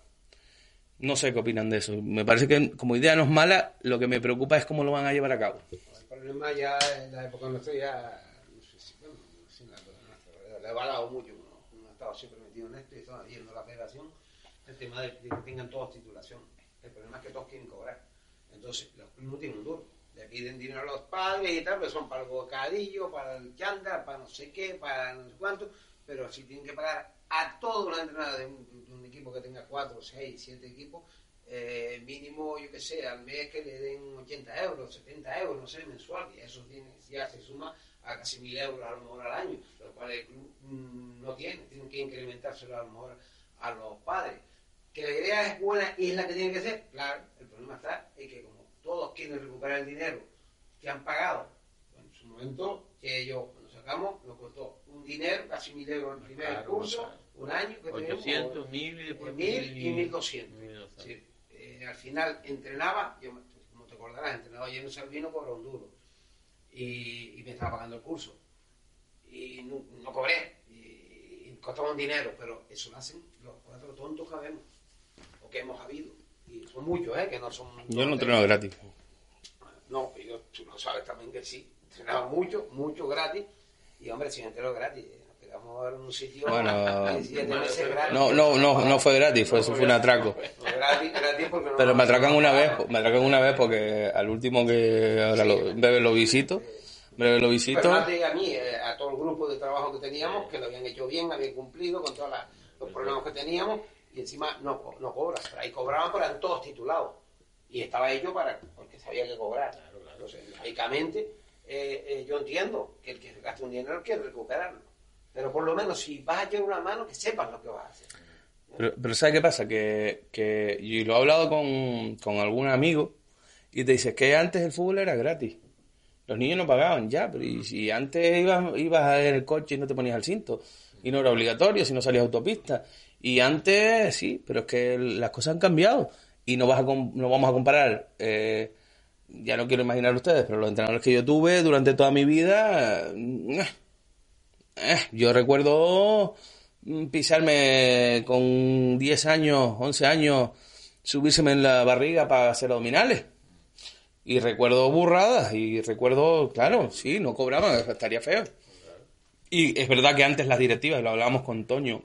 No sé qué opinan de eso. Me parece que como idea no es mala, lo que me preocupa es cómo lo van a llevar a cabo. El problema ya en la época nuestra ya, no sé si, época nuestra, le he valado mucho, uno, ha estado siempre metido en esto y estaba viendo la federación, el tema de, que tengan todos titulación. El problema es que todos quieren cobrar. Entonces, los clubes no tienen un duro. Le piden dinero a los padres y tal, pero son para el bocadillo, para el chándal, para no sé qué, para no sé cuánto, pero si tienen que pagar a todos los entrenadores de un, equipo que tenga 4, 6, 7 equipos, eh, mínimo, yo que sé, al mes que le den 80 euros, 70 euros, no sé, mensual, y eso tiene, ya se suma a casi 1000 euros a lo mejor al año, lo cual el club mm, no tiene, tienen que incrementárselo a lo mejor a los padres. Que la idea es buena y es la que tiene que ser, claro, el problema está en que como todos quieren recuperar el dinero que han pagado, en su momento, que ellos cuando sacamos nos costó un dinero, casi mil euros en el primer curso, un año que 800, 1000 y después 1000 y 1200. Eh, al final entrenaba, yo, como te acordarás, entrenaba lleno Salvino por un duro. y, y me estaba pagando el curso. Y no, no cobré, y, y costaba un dinero, pero eso lo hacen los cuatro tontos que habemos, o que hemos habido. Y son muchos, ¿eh? Que no son... Yo no entreno gratis. No, yo, tú lo sabes también que sí. Entrenaba mucho, mucho gratis. Y hombre, si me entero gratis, eh, nos quedamos a ver en un sitio. Bueno. [LAUGHS] No, no, no, no fue gratis, fue, eso fue un atraco. No, gratis, gratis porque no Pero me atracan una vez, me atracan una vez porque al último que ahora lo, breve lo visito, breve lo visito. Pero a mí, eh, a todo el grupo de trabajo que teníamos, que lo habían hecho bien, habían cumplido con todos los problemas que teníamos, y encima no, co- no cobras. Pero ahí cobraban, pero eran todos titulados. Y estaba hecho para, porque sabía que cobrar. Entonces, lógicamente, eh, eh, yo entiendo que el que gasta un dinero quiere recuperarlo. Pero por lo menos, si vas a echar una mano, que sepas lo que vas a hacer. Pero, pero ¿sabes qué pasa? Que, que y lo he hablado con, con algún amigo y te dices que antes el fútbol era gratis. Los niños no pagaban ya, pero y si antes ibas, ibas en el coche y no te ponías el cinto y no era obligatorio si no salías a autopista. Y antes sí, pero es que las cosas han cambiado y no, vas a, no vamos a comparar. eh, ya no quiero imaginar ustedes, pero los entrenadores que yo tuve durante toda mi vida, eh, eh, yo recuerdo mm, pisarme con 10 años, 11 años, subírseme en la barriga para hacer abdominales. Y recuerdo burradas y recuerdo, claro, sí, no cobraban, estaría feo. Y es verdad que antes las directivas, lo hablábamos con Toño,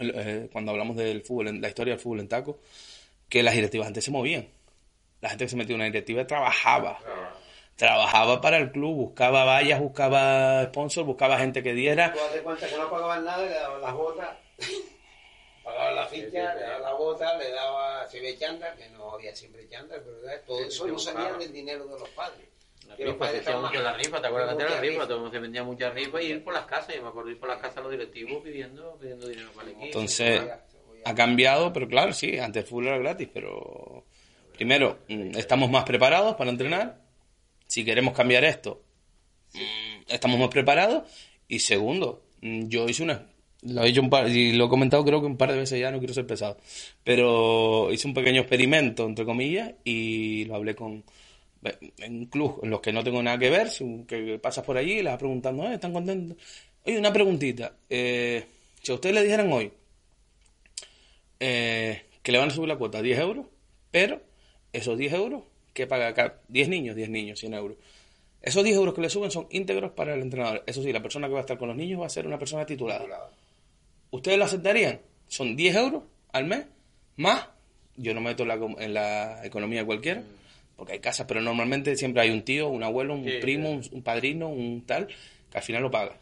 eh, cuando hablamos del fútbol, en la historia del fútbol en taco, que las directivas antes se movían. La gente que se metía en una directiva trabajaba. Trabajaba para el club, buscaba vallas, buscaba sponsors, buscaba gente que diera. Cuenta que no pagaban nada, le daban las botas, [LAUGHS] pagaban la ficha, le daban las botas, le daba, si había chándal, que no había siempre chándal, pero todo eso no salía del dinero de los padres. La Que rifa, hacía estaban mucho la más- rifa, ¿te acuerdas que la rifa? Todo el mundo se vendía mucha rifa y ir por las casas, yo me acuerdo ir por las casas los directivos pidiendo, pidiendo dinero para el equipo. Entonces, ha cambiado, pero claro, sí, antes el fútbol era gratis, pero primero, mm, estamos más preparados para entrenar. Si queremos cambiar esto, mm, estamos más preparados. Y segundo, mm, yo hice una. Lo he hecho un par, y lo he comentado creo que un par de veces ya, no quiero ser pesado. Pero hice un pequeño experimento, entre comillas, y lo hablé con. En club en los que no tengo nada que ver, que pasas por allí y les vas preguntando, "Eh, ¿están contentos? Oye, una preguntita. eh, si a ustedes le dijeran hoy eh, que le van a subir la cuota a 10 euros, pero esos 10 euros que paga cada 10 niños, 10 niños, 100 euros. Esos 10 euros que le suben son íntegros para el entrenador. Eso sí, la persona que va a estar con los niños va a ser una persona titulada. ¿Ustedes lo aceptarían? Son 10 euros al mes, más, yo no meto en la, en la economía cualquiera, porque hay casas, pero normalmente siempre hay un tío, un abuelo, un Sí, primo, un, un padrino, un tal, que al final lo paga.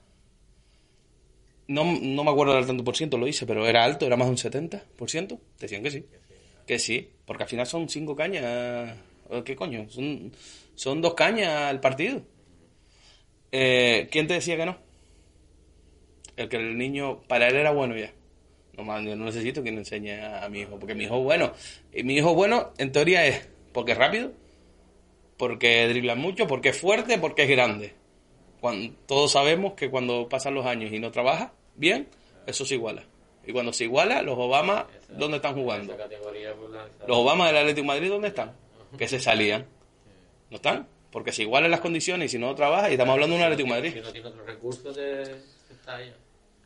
No, no me acuerdo del tanto por ciento, lo hice, pero era alto, era más de un 70%. Decían que sí. Que sí, porque al final son cinco cañas. ¿o ¿Qué coño? Son, son dos cañas al partido. Eh, ¿Quién te decía que no? El que el niño, para él era bueno ya. No, más, yo no necesito que le enseñe a, mi hijo, porque mi hijo bueno. Y mi hijo bueno, en teoría, es porque es rápido, porque dribla mucho, porque es fuerte, porque es grande. Cuando, todos sabemos que cuando pasan los años y no trabaja bien, eso se iguala. Y cuando se iguala, los Obama, ¿dónde están jugando? Los Obama del Atlético de Madrid, ¿dónde están? Que se salían. ¿No están? Porque se igualan las condiciones y si no trabaja, y estamos hablando de un Atlético de Madrid. Si no tiene otros recursos, está ahí.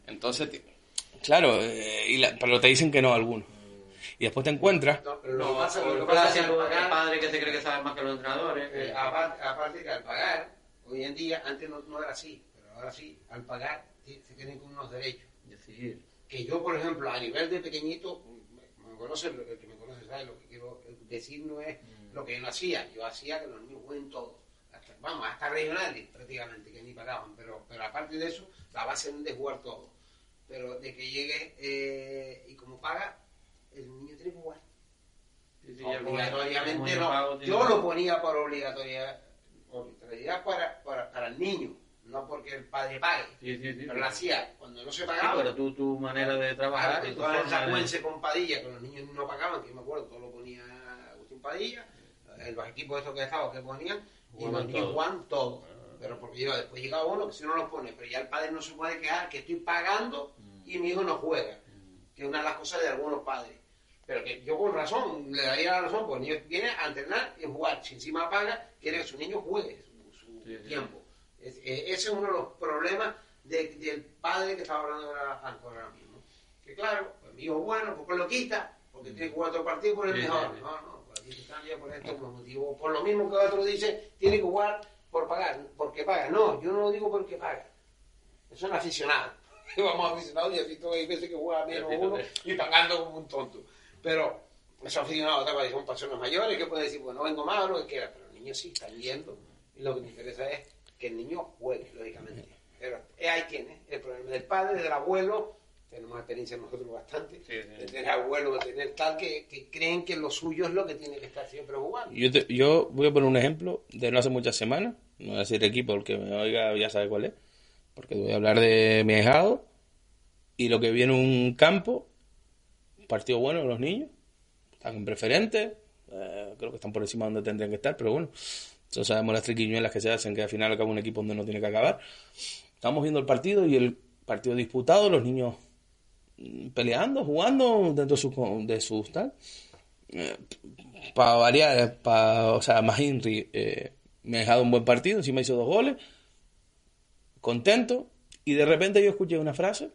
Entonces, claro, eh, y la- pero te dicen que no algunos. Y después te encuentras, No, pero lo pasa, lo el que pasa es padre que se cree que sabe más que los entrenadores. eh, que- aparte, aparte que al pagar, hoy en día, antes no, no era así, pero ahora sí, al pagar se tienen con unos derechos. Decir, que yo, por ejemplo, a nivel de pequeñito, me, me conoce, el que me conoce sabe lo que quiero decir no es lo que yo no hacía, yo hacía que los niños jueguen todo, hasta, vamos, hasta regionales prácticamente, que ni pagaban, pero, pero aparte de eso, la base es de jugar todo, pero de que llegue eh, y como paga, el niño tiene que jugar. sí, Obligatoriamente no, pago, yo lo ponía por obligatoriedad, obligatoriedad para, para, para el niño, no porque el padre pague, Sí, sí, sí. pero lo hacía cuando no se pagaba. pero tú, tu manera de trabajar Claro, toda esa cuense con Padilla, que los niños no pagaban, que yo me acuerdo, todo lo ponía Agustín Padilla, eh, los equipos estos que estaban que ponían, y los niños todo. jugaban todo. Pero porque yo, después llegaba uno que si no los pone, pero ya el padre no se puede quedar, que estoy pagando y mi hijo no juega. Que es una de las cosas de algunos padres. Pero que yo con razón, le daría la razón, porque el niño viene a entrenar y jugar. Si encima paga, quiere que su niño juegue su, su Sí, sí. tiempo. Es- eh, ese es uno de los problemas de- del padre que estaba hablando ahora, ahora mismo. Que claro, pues mi hijo es bueno, ¿por qué lo quita? Porque tiene que jugar otro partido por el Sí, mejor. No, no, pues aquí se cambia por esto, por motivo. Por lo mismo que otro dice, tiene que jugar por pagar, porque paga. No, yo no lo digo porque paga. Eso es un aficionado. [LAUGHS] Vamos aficionados y he visto hay veces que juega menos uno y pagando como un tonto. Pero esos aficionados otra vez son personas mayores que pueden decir, bueno, vengo más o lo que quiera, pero los niños sí están yendo. Y lo que me interesa es que el niño juegue, lógicamente. Pero ahí tiene el problema del padre, del abuelo. Tenemos experiencia nosotros bastante. Sí, sí. De tener abuelos, de tener tal, que, que creen que lo suyo es lo que tiene que estar siempre jugando. Yo, te- yo voy a poner un ejemplo de no hace muchas semanas. No voy a decir equipo, el que me oiga ya sabe cuál es. Porque voy a hablar de mi ahijado y lo que vi en un campo. Un partido bueno de los niños. Están en preferente. eh, creo que están por encima donde tendrían que estar, pero bueno. Todos sabemos las triquiñuelas que se hacen, que al final acaba un equipo donde no tiene que acabar. Estamos viendo el partido y el partido disputado, los niños mm, peleando, jugando dentro de sus, de sus tal para variar, para, o sea, más eh, me ha dejado un buen partido, encima hizo dos goles, contento, y de repente yo escuché una frase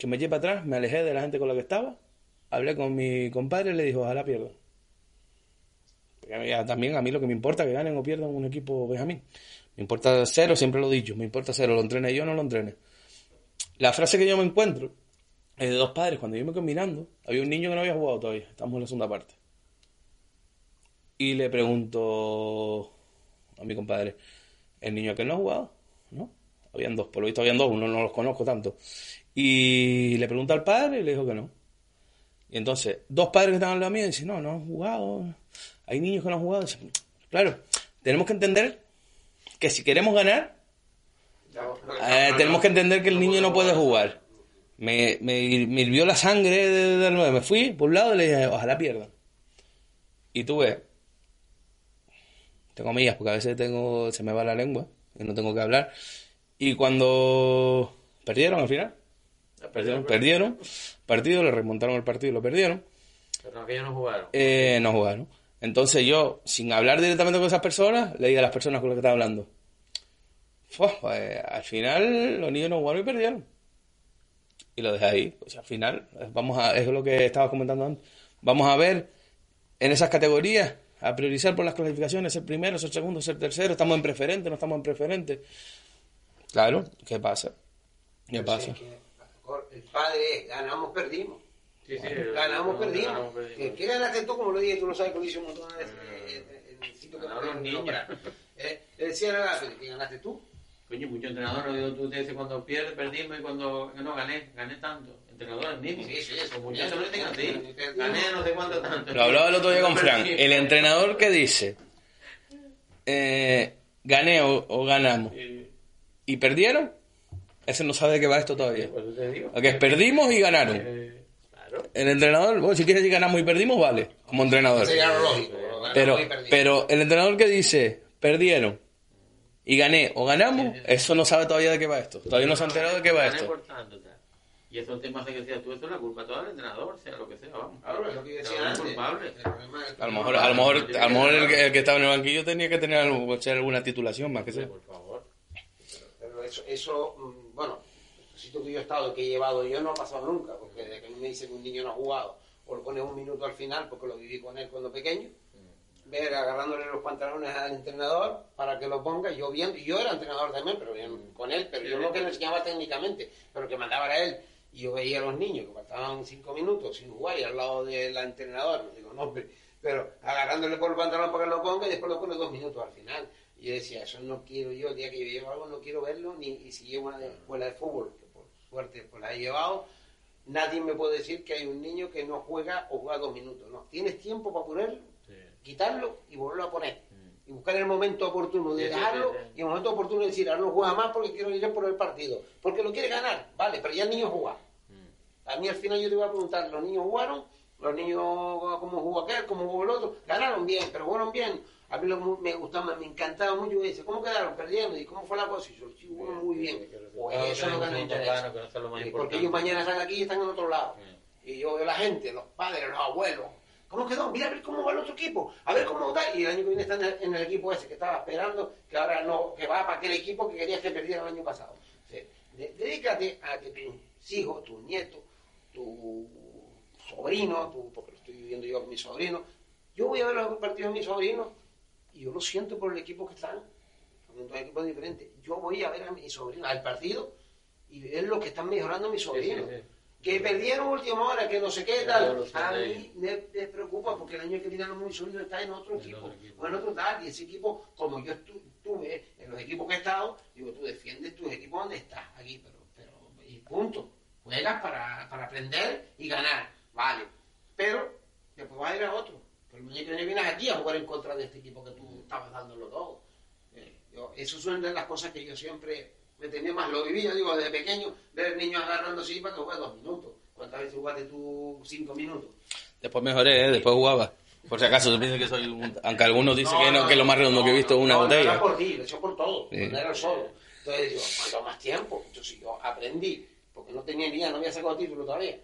que me eché para atrás, me alejé de la gente con la que estaba, hablé con mi compadre y le dijo, ojalá pierdan. También a mí lo que me importa que ganen o pierdan un equipo Benjamín. Me importa cero, siempre lo he dicho, me importa cero, lo entrene yo o no lo entrene. La frase que yo me encuentro es de dos padres. Cuando yo me quedo mirando, había un niño que no había jugado todavía, estamos en la segunda parte. Y le pregunto a mi compadre, ¿el niño que no ha jugado? ¿No? Habían dos, por lo visto habían dos, uno no los conozco tanto. Y le pregunta al padre y le dijo que no. Y entonces, dos padres que estaban al lado mío dicen, no, no han jugado. Hay niños que no han jugado. Dicen, Claro, tenemos que entender que si queremos ganar, eh, tenemos que entender que el niño no puede jugar. Me, me, me hirvió la sangre de, de nuevo. Me fui por un lado y le dije, ojalá pierdan. Y tuve, tengo millas porque a veces tengo, se me va la lengua y no tengo que hablar. Y cuando perdieron al final, perdieron, perdieron, partido, le remontaron el partido y lo perdieron, Pero aquellos no jugaron. eh, no jugaron. Entonces yo, sin hablar directamente con esas personas, le dije a las personas con las que estaba hablando, "Fua, pues, al final los niños no jugaron y perdieron. Y lo dejé ahí. Pues al final, vamos a, es lo que estaba comentando antes. Vamos a ver en esas categorías, a priorizar por las clasificaciones, ser primero, ser segundo, ser tercero, estamos en preferente, no estamos en preferente. Claro, ¿qué pasa? ¿Qué pasa? Que El padre es, ganamos, perdimos. Sí, sí, ganamos, perdimos. ganamos, perdimos. ¿Qué, ganaste tú? Como lo dije, tú lo sabes que lo hice un montón de veces eh, en el sitio que Ganaron los no. Eh, le decía a la ¿qué ganaste tú? Coño, muchos entrenadores, digo, tú te dices cuando pierdes, perdimos y cuando no gané, gané tanto. Entrenadores mismos. Sí, sí, eso. Muchachos lo dicen así. Gané no sé cuánto tanto. Lo hablaba el otro día con Frank. El entrenador que dice, eh, gané o, o ganamos Sí, y perdieron, ese no sabe de qué va esto todavía. Te digo. Es perdimos y ganaron. Eh, Claro. El entrenador, bueno, si quieres decir ganamos y perdimos, vale, como entrenador. Sería lo lógico. Pero, pero el entrenador que dice, perdieron y gané o ganamos, eso no sabe todavía de qué va esto. Todavía no se ha enterado de qué va esto. Y esos temas de que decías tú, eso es la culpa toda del entrenador, sea lo que sea, vamos. Claro, es lo que yo decía Entrenador antes. culpable. El problema es que- A lo mejor, a lo mejor, a lo mejor el, que, el que estaba en el banquillo tenía que tener algo, alguna titulación más que sea. Por favor. Eso, eso mm, bueno, el sitio que yo he estado, que he llevado yo, no ha pasado nunca, porque desde que a mí me dicen que un niño no ha jugado, o lo pones un minuto al final, porque lo viví con él cuando pequeño, ver agarrándole los pantalones al entrenador para que lo ponga, yo viendo, yo era entrenador también, pero bien con él, pero yo lo que le enseñaba técnicamente, pero que mandaba era él, y yo veía a los niños que faltaban cinco minutos sin jugar y al lado del entrenador, no digo, no, hombre, pero agarrándole por el pantalón para que lo ponga y después lo pone dos minutos al final. Y yo decía, eso no quiero yo, el día que yo llevo algo no quiero verlo, ni y si llevo una de- escuela de fútbol, que por suerte pues la he llevado, nadie me puede decir que hay un niño que no juega o juega dos minutos. No, tienes tiempo para ponerlo, Sí. quitarlo y volverlo a poner. Y buscar el momento oportuno de Sí, dejarlo y el momento oportuno de decir, ahora no juega más porque quiero ir por el partido. Porque lo quiere ganar, vale, pero ya el niño juega. A mí al final yo te voy a preguntar, ¿los niños jugaron? ¿Los niños cómo jugó aquel? ¿Cómo jugó el otro? Ganaron bien, pero jugaron bien. A mí lo que me gustaba, me encantaba mucho. Y dice, ¿cómo quedaron? Perdieron. ¿Y cómo fue la cosa? Y yo, sí, jugaron muy bien. Pues eso es lo que nos interesa. que no importante. Porque ellos mañana están aquí y están en otro lado. Y yo veo la gente, los padres, los abuelos, ¿Cómo quedó? Mira a ver cómo va el otro equipo, a ver cómo está. Y el año que viene está en el, equipo ese que estaba esperando, que ahora no, que va para aquel equipo que querías que perdiera el año pasado. O sea, dedícate a que tus hijos, tus nietos, tu sobrino, tu, porque lo estoy viviendo yo con mi sobrino, yo voy a ver los partidos de mis sobrinos y yo lo siento por el equipo que están, son dos equipos diferentes. Yo voy a ver a mi sobrino, al partido, y ver lo que están mejorando mis sobrinos. sí, sí. Que perdieron última hora, que no sé qué tal. A mí me, me preocupa porque el año que viene mi sobrino está en otro En equipo, otro equipo. o en otro tal, y ese equipo, como yo estu- estuve en los equipos que he estado, digo, tú defiendes tus equipos donde estás, aquí, pero, pero, y punto. Juegas para, para aprender y ganar, vale. Pero después vas a ir a otro. Pero el que viene vienes aquí a jugar en contra de este equipo que tú estabas dándolo todo. Eh, yo, eso son de las cosas que yo siempre me tenía más. Lo viví, yo digo, desde pequeño, ver niños agarrando así para que juegue dos minutos. ¿Cuántas veces jugaste tú cinco minutos? Después mejoré, ¿eh? después jugaba. Por si acaso, que soy un... Aunque algunos dicen que, no, que es lo más redondo que he visto es una no, botella. No por ti, lo he hecho por todo, Sí. no era solo. Entonces yo, cuanto más tiempo, entonces yo aprendí, porque no tenía ni idea, no había sacado título todavía,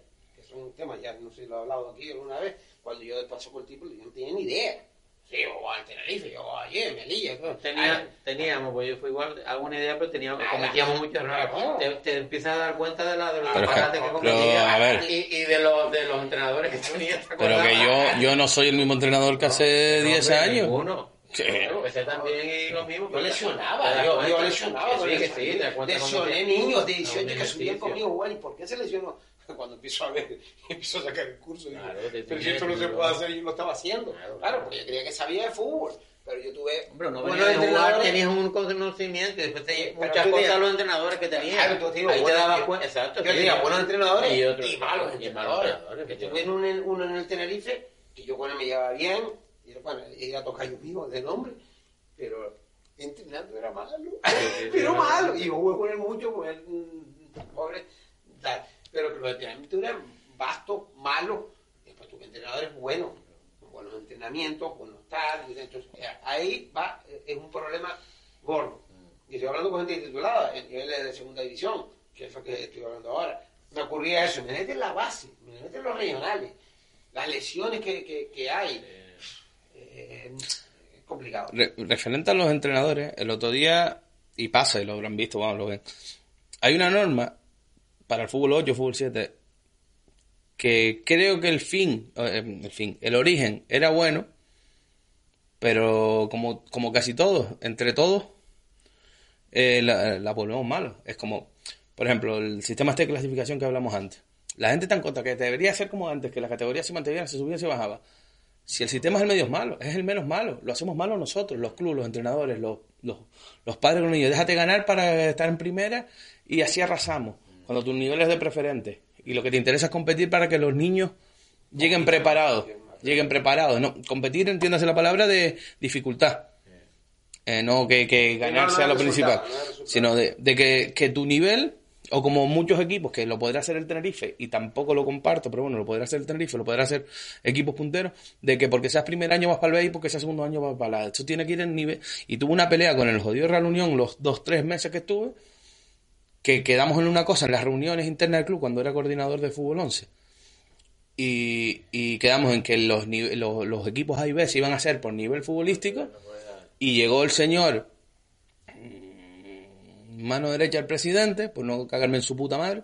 que es un tema, ya no sé si lo he hablado aquí alguna vez, cuando yo pasé por el título, yo no tenía ni idea. Sí, yo jugaba al Tenerife, yo jugaba ayer, Melilla. todo. Tenía, teníamos, pues yo fui igual, alguna idea, pero teníamos, Nada. cometíamos muchos errores. Claro. Te, te empiezas a dar cuenta de, la, de los que- disparates que pero, cometías a ver. y, y de, los, de los entrenadores que tenías. [LAUGHS] ¿te Pero que yo, yo no soy el mismo entrenador que hace No, 10 hombre, años. Ninguno. Sí. Claro, ese también y lo mismo. Yo te lesionaba, yo, yo lesionaba. Que sí, que sí, Lesioné niños de a un 18 que subían conmigo, bueno, ¿y por qué se lesionó? [LAUGHS] Cuando empiezo a ver, [LAUGHS] empiezo a sacar el curso, digo, Claro, pero si esto no se puede hacer, yo lo estaba haciendo. Claro, Claro, porque yo creía que sabía de fútbol, pero yo tuve no buenos venías de jugar, tenías un conocimiento después te, muchas cosas tenías- los entrenadores que tenías. Claro, tú tienes Ahí te dabas cuenta. Exacto. Yo tenía buenos entrenadores y, otros- malos y malos entrenadores. entrenadores, Yo tuve uno en, uno en el Tenerife, que yo con él me llevaba bien, y era, bueno, era tocayo mío de nombre, pero entrenando era malo, [LAUGHS] pero malo. Y yo jugué con él mucho, con él, mm, pobre, tal. Pero que los entrenamientos eran vastos, malos, después tuve entrenadores buenos, buenos entrenamientos, buenos tal, entonces ahí va, eh, es un problema gordo. Y estoy hablando con gente titulada en niveles de segunda división, que es lo que estoy hablando ahora. Me ocurría eso, me en la base, me en los regionales, las lesiones que, que, que hay. eh, es complicado. Re- referente a los entrenadores, el otro día, y pasa, y lo habrán visto, vamos, lo ven. Hay una norma para el fútbol 8, fútbol 7, que creo que el fin, eh, el fin, el origen era bueno, pero como, como casi todos, entre todos, eh, la, volvemos malo. Es como, por ejemplo, el sistema este de clasificación que hablamos antes. La gente está en contra que debería ser como antes, que la categoría se mantuviera, se subía y se bajaba. Si el sistema es el medio malo, es el menos malo. Lo hacemos malo nosotros, los clubes, los entrenadores, los, los, padres los niños. Déjate ganar para estar en primera y así arrasamos. Cuando tu nivel es de preferente y lo que te interesa es competir para que los niños lleguen preparados. Lleguen preparados. No, competir, entiéndase la palabra de dificultad. Eh, no que, que ganar sea lo principal, sino de, de que, que tu nivel, o como muchos equipos, que lo podrá hacer el Tenerife, y tampoco lo comparto, pero bueno, lo podrá hacer el Tenerife, lo podrá hacer equipos punteros, de que porque seas primer año vas para el B y porque seas segundo año vas para la... Eso tiene que ir en nivel... Y tuve una pelea con el jodido Real Unión los dos, tres meses que estuve, que quedamos en una cosa en las reuniones internas del club cuando era coordinador de fútbol 11. Y, y quedamos en que los, los, equipos A y B se iban a hacer por nivel futbolístico y llegó el señor mm, mano derecha del presidente, por no cagarme en su puta madre,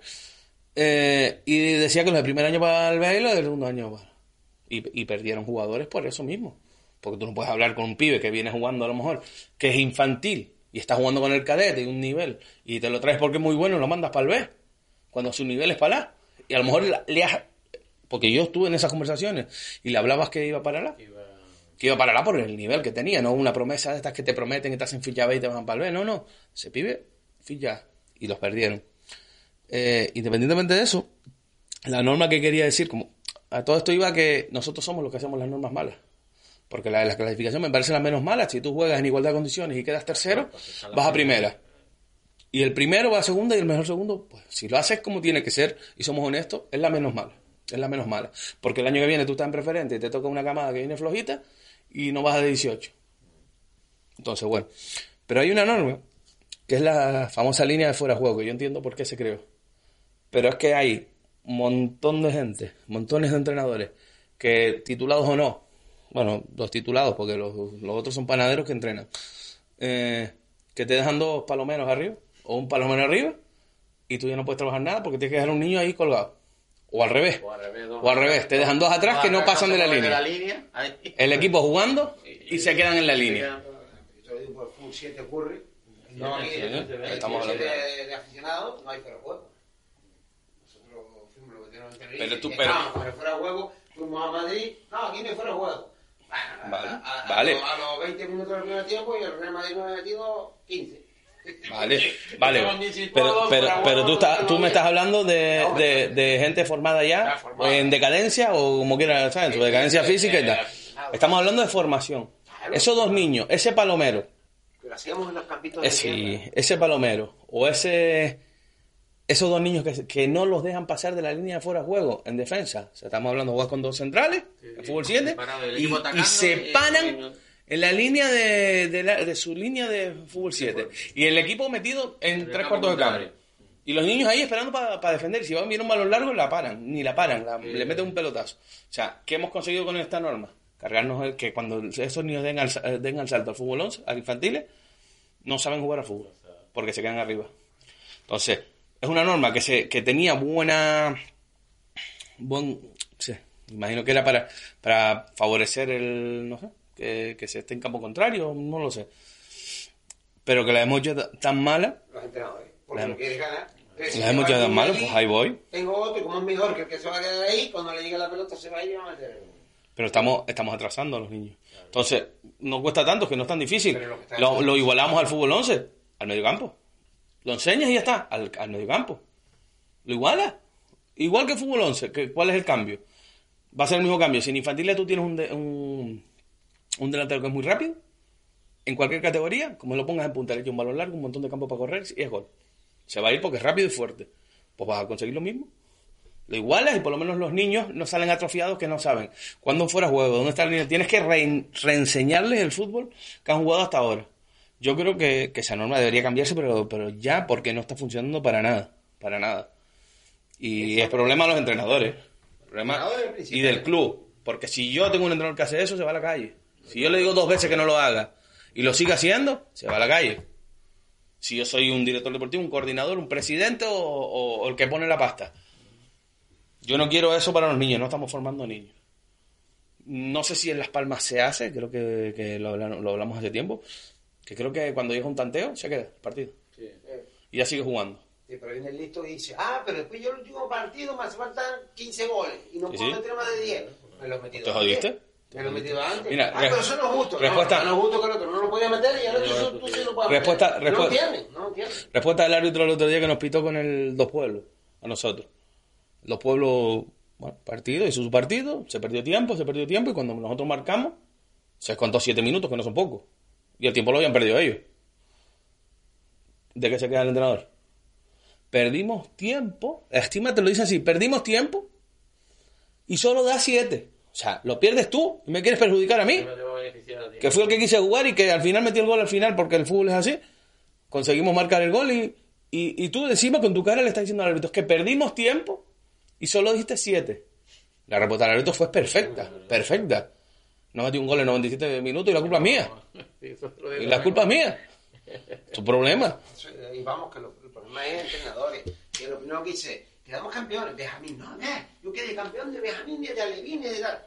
eh, y decía que los de primer año para el B y los del segundo año para... Y, y perdieron jugadores por eso mismo. Porque tú no puedes hablar con un pibe que viene jugando a lo mejor, que es infantil, y está jugando con el cadete y un nivel, y te lo traes porque es muy bueno y lo mandas para el B, cuando su nivel es para la. Y a lo mejor le has... Porque yo estuve en esas conversaciones y le hablabas que iba para la. Que iba para la por el nivel que tenía, no una promesa de estas que te prometen que te hacen ficha B y te van para el B. No, no. Ese pibe, ficha. Y los perdieron. Eh, independientemente de eso, la norma que quería decir, como a todo esto iba que nosotros somos los que hacemos las normas malas. Porque la de la clasificación me parece la menos mala. Si tú juegas en igualdad de condiciones y quedas tercero, vas a primera. Y el primero va a segunda y el mejor segundo, pues si lo haces como tiene que ser y somos honestos, es la menos mala. Es la menos mala. Porque el año que viene tú estás en preferente y te toca una camada que viene flojita y no vas de 18. Entonces, bueno. Pero hay una norma que es la famosa línea de fuera de juego, que yo entiendo por qué se creó. Pero es que hay un montón de gente, montones de entrenadores, que titulados o no, bueno, dos titulados, porque los, los otros son panaderos que entrenan, eh, que te dejan dos palomeros arriba, o un palomero arriba, y tú ya no puedes trabajar nada porque tienes que dejar un niño ahí colgado. O al revés. O al revés, dos O al revés. Te dejan dos atrás que no pasan de la línea. línea. ahí. El equipo jugando y se quedan en la línea. Yo te lo digo por full 7 ocurre. No, aquí, estamos hablando. 7 de, de aficionados, no hay fuera de juego. Nosotros fuimos los veteranos de Tenerife. Pero tú- y pero- estábamos el fuera de juego, fuimos a Madrid. No, aquí no hay fuera de juego. Vale, a, a- vale. a los 20 minutos del primer tiempo y el Real Madrid nos ha metido 15. Vale, [LAUGHS] [LAUGHS] vale. Pero, pero, fuera pero tú, estás, tú me estás hablando de, No, de, de gente formada ya, en decadencia o como quieras, ¿sabes? En decadencia física y tal. Estamos hablando de formación. Esos dos niños, ese palomero, lo hacíamos en los campitos de tierra. ese palomero o ese esos dos niños que, que no los dejan pasar de la línea de fuera de juego en defensa. O sea, estamos hablando de jugar con dos centrales, en fútbol 7, Separado del y, atacando se paran en la línea de, de, la- de su línea de fútbol 7. Y el equipo metido en el tres cuartos de campo. contrario. Y los niños ahí esperando para defender. Si van viene un balón largo, la paran. Ni la paran, la- le meten un pelotazo. O sea, ¿qué hemos conseguido con esta norma? Cargarnos el que cuando esos niños den al, eh, den al salto al fútbol 11, al infantiles, no saben jugar al fútbol. Porque se quedan arriba. Entonces, es una norma que se que tenía buena. Buen. Sí, imagino que era para, para favorecer el. No sé, que, que se esté en campo contrario, no lo sé. Pero que la hemos hecho tan mala Los entrenadores. Porque La- no quieres ganar. Si las hemos hecho tan allí, pues ahí voy. Tengo otro, y como es mejor que el que se va a quedar ahí, cuando le llegue la pelota se va a ir y va a meter. Pero estamos, estamos atrasando a los niños. Entonces, no cuesta tanto, que no es tan difícil. Lo lo igualamos al fútbol 11, al mediocampo. Lo enseñas y ya está, al, al mediocampo. Lo igualas. Igual que fútbol 11, que, ¿cuál es el cambio? Va a ser el mismo cambio. Si en infantiles tú tienes un, de- un, un delantero que es muy rápido, en cualquier categoría, como lo pongas en punta, le echas un balón largo, un montón de campo para correr y es gol. Se va a ir porque es rápido y fuerte. Pues vas a conseguir lo mismo. Lo igualas y por lo menos los niños no salen atrofiados que no saben cuándo fuera juego, dónde está la línea. Tienes que rein- reenseñarles el fútbol que han jugado hasta ahora. Yo creo que, que esa norma debería cambiarse, pero, pero ya porque no está funcionando para nada. Para nada. Y es problema de los entrenadores. Problema y del club. Porque si yo tengo un entrenador que hace eso, se va a la calle. Si yo le digo dos veces que no lo haga y lo sigue haciendo, se va a la calle. Si yo soy un director deportivo, un coordinador, un presidente o, o- o el que pone la pasta. Yo no quiero eso para los niños, no estamos formando niños. No sé si en Las Palmas se hace, creo que, que lo, lo hablamos hace tiempo, que creo que cuando llega un tanteo se queda el partido. Y ya sigue jugando. Sí, pero viene el listo y dice, ah, pero después yo el último partido me hace falta 15 goles y no puedo sí. meter más de 10. Me lo he metido ¿Te jodiste? Me lo he metido antes. Mira, ah, pero eso no es justo. respuesta- No, no es justo que el otro no lo podía meter y el otro tú, tú sí lo puedes Respuesta- meter. No respuesta- entienden, no entienden. Respuesta del árbitro el otro día que nos pitó con el Dos Pueblos, a nosotros. Los pueblos, bueno, partido, hizo su partido, se perdió tiempo, se perdió tiempo, y cuando nosotros marcamos, se contó siete minutos, que no son pocos. Y el tiempo lo habían perdido ellos. ¿De qué se queda el entrenador? Perdimos tiempo, estima te lo dice así, perdimos tiempo y solo da siete. O sea, lo pierdes tú y me quieres perjudicar a mí a que fue el que quise jugar y que al final metió el gol al final porque el fútbol es así. Conseguimos marcar el gol y, y, y tú encima con tu cara le estás diciendo al árbitro que perdimos tiempo y solo dijiste siete. La respuesta del árbitro fue perfecta, perfecta. No metió un gol en 97 minutos y la culpa es mía. [LAUGHS] Y la culpa es mía. [LAUGHS] Tu problema. Y vamos, que lo- el problema es entrenadores. Que lo primero que dice, quedamos campeones. Benjamín, no, ve, yo quedé campeón de Benjamín, de Alevín, de tal.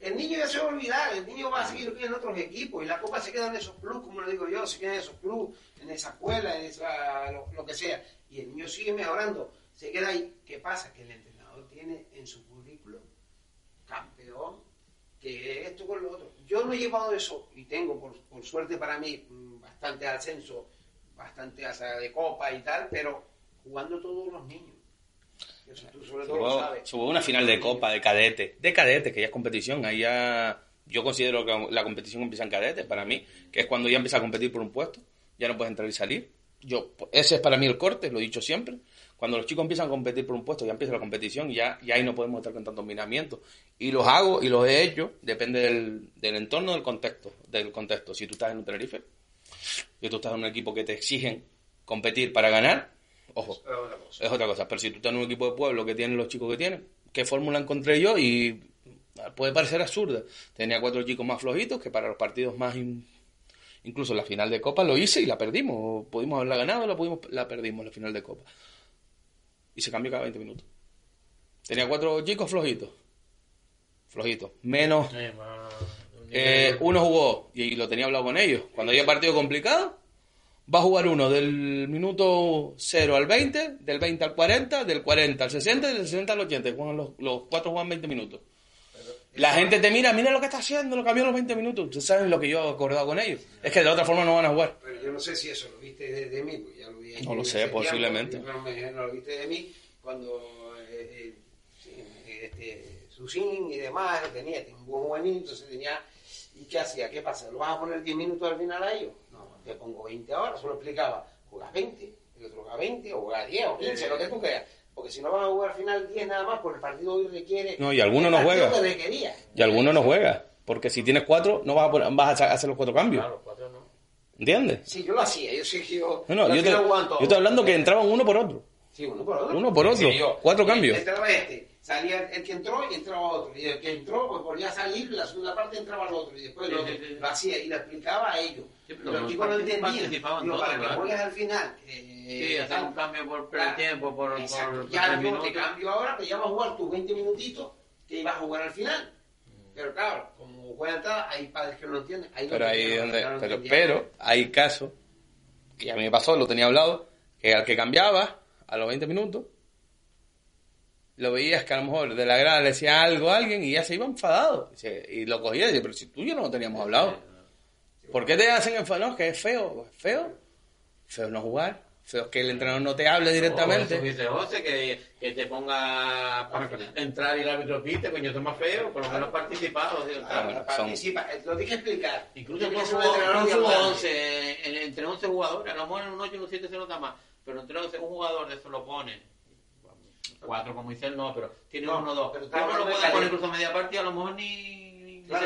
El niño ya se va a olvidar, el niño va a seguir lo que en otros equipos y la copa se queda en esos clubes, como lo digo yo, se queda en esos clubes, en esa escuela, en esa, lo, lo que sea. Y el niño sigue mejorando, se queda ahí. ¿Qué pasa? Que el entrenador tiene en su currículum campeón, que esto con lo otro. Yo no he llevado eso y tengo, por, por suerte para mí, mm, bastante ascenso, bastante hasta de copa y tal, pero jugando todos los niños. Eso tú sobre todo lo Hubo, sabes. hubo una final de copa de cadete, de cadete, que ya es competición. Ahí ya, yo considero que la competición empieza en cadete, para mí, que es cuando ya empieza a competir por un puesto, ya no puedes entrar y salir. Yo, ese es para mí el corte, lo he dicho siempre. Cuando los chicos empiezan a competir por un puesto, ya empieza la competición, ya, ya ahí no podemos estar con tantos minamientos. Y los hago y los he hecho, depende del, del entorno, del contexto, del contexto. Si tú estás en un Tenerife, y tú estás en un equipo que te exigen competir para ganar, ojo, Es otra cosa. es otra cosa. Pero si tú estás en un equipo de pueblo que tienen los chicos que tienen, ¿qué fórmula encontré yo? Y puede parecer absurda. Tenía cuatro chicos más flojitos que para los partidos más... in- Incluso la final de Copa lo hice y la perdimos. Pudimos haberla ganado, la, pudimos, la perdimos la final de Copa. Y se cambió cada 20 minutos. Tenía cuatro chicos flojitos. Flojitos. Menos Eh, eh, uno jugó, y lo tenía hablado con ellos, cuando haya partido complicado, va a jugar uno del minuto 0 al 20, del 20 al 40, del 40 al 60 y del 60 al 80. Juegan los, los cuatro juegan 20 minutos. La gente te mira, mira lo que está haciendo, lo cambió en los 20 minutos. Ustedes saben lo que yo he acordado con ellos. Es que de otra forma no van a jugar. Pero yo no sé si eso lo viste de, de mí, pues ya lo vi No lo sé, ese tiempo, posiblemente. Pero no lo viste de mí cuando eh, eh, este, Susín y demás tenía, tenía un buen juvenil, entonces tenía. ¿Y qué hacía? ¿Qué pasa? ¿Lo vas a poner 10 minutos al final a ellos? No, te pongo 20 ahora, solo explicaba, jugas 20, el otro juega 20, o juega 10 o 15, lo que tú quieras. Porque si no vas a jugar al final 10 nada más, porque el partido hoy requiere. No, y alguno no juega. Y alguno no juega. Porque si tienes cuatro, no vas a, poner- vas a hacer los cuatro cambios. Claro, cuatro no. ¿Entiendes? Sí, yo lo hacía, yo sí que yo. No, no, yo te, yo estoy hablando que entraban uno por otro. Sí, uno por otro. Uno por otro. Sí, yo. Cuatro cambios. Entraba este, salía el que entró y entraba otro. Y el que entró, pues volvía a salir, la segunda parte entraba el otro. Y después Sí, lo, sí, sí. lo hacía y le explicaba a ellos. Pero los chicos no entendían. todos, para que claro. juegues al final. eh, Sí, hacer tal. un cambio por, Claro. el tiempo, por, Exacto. por ya no te cambio ahora, que ya vas a jugar tus 20 minutitos que ibas a jugar al final. Pero claro, como juega entrada, hay padres que no lo entienden. Hay Pero ahí no- donde, no lo pero, pero hay casos, que a mí me pasó, lo tenía hablado, que al que cambiaba a los 20 minutos, lo veías que a lo mejor de la grada le decía algo a alguien y ya se iba enfadado. Y, se- y lo cogía y decía, pero si tú y yo no lo teníamos hablado. ¿Por qué te hacen enfadado? No, que es feo. ¿Es feo? Feo no jugar. Feo es que el entrenador no te hable Oh, eso directamente. dice José, que, que te ponga para entrar y el árbitro pite, coño, esto es más feo, por lo menos participado. ¿sí? Ah, bueno. son- Participa, eh, lo tienes que explicar. Incluso Tiene no hable. 11, en- entre 11 jugadores, a lo mejor en un 8 en un 7 se nota más, pero entre 11 un jugador de eso lo pone. Cuatro, como dice él, no, pero tiene No, uno o dos. pero Uno lo puede poner incluso media partida, a lo mejor ni,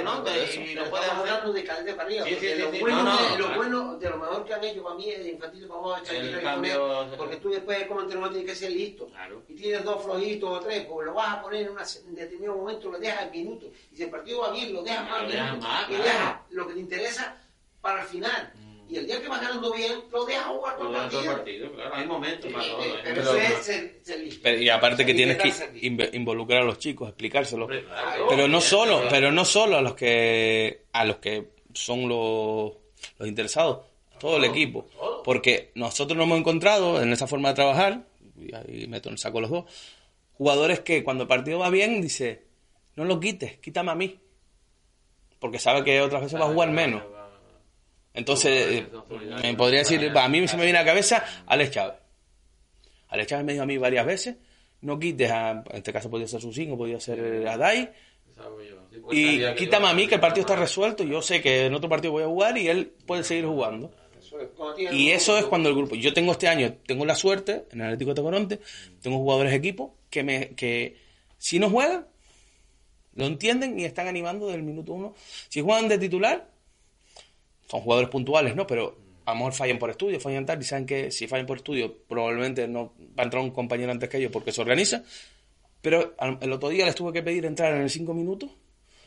nota pero eso, y lo hablando de calidad para arriba. Sí, sí, lo, sí, sí. bueno, No, no, de, lo bueno de lo mejor que han hecho para mí es infantil vamos a echar El cambio- porque tú después como entrenador tienes que ser listo. Claro. Y tienes dos flojitos o tres, pues lo vas a poner en una- en determinado momento, lo dejas al minuto. Y si el partido va bien, lo dejas más Lo dejas más, y claro. dejas lo que te interesa para el final. Y el día que vas ganando bien, lo dejas jugar todo Todo el partido. partido, claro, hay momentos para todo. eh, ¿eh? Pero Pero- eso es ser, ser listo. Pero- y aparte que tienes que involucrar a los chicos, explicárselo. Claro. Pero no solo, Claro. pero no solo a los que a los que son los, los interesados, todo el equipo. Porque nosotros nos hemos encontrado en esa forma de trabajar, y ahí meto saco los dos, jugadores que cuando el partido va bien dice, no lo quites, quítame a mí. Porque sabe que otras veces va a jugar menos. Entonces, eh, me podría decir, a mí se me viene a la cabeza Alex Chávez. Alex Chávez me dijo a mí varias veces, no quites a, en este caso podía ser Susín o podía ser a Dai, y quítame a mí que el partido está resuelto, yo sé que en otro partido voy a jugar y él puede seguir jugando. Y eso es cuando el grupo, yo tengo este año, tengo la suerte, en el Atlético de Tocoronte, tengo jugadores de equipo que me, que si no juegan, lo entienden y están animando del minuto uno. Si juegan de titular, son jugadores puntuales, ¿no? Pero a lo mejor fallan por estudio, fallan tal, y saben que si fallan por estudio, probablemente no va a entrar un compañero antes que ellos porque se organiza. Pero el otro día les tuve que pedir entrar en el cinco minutos,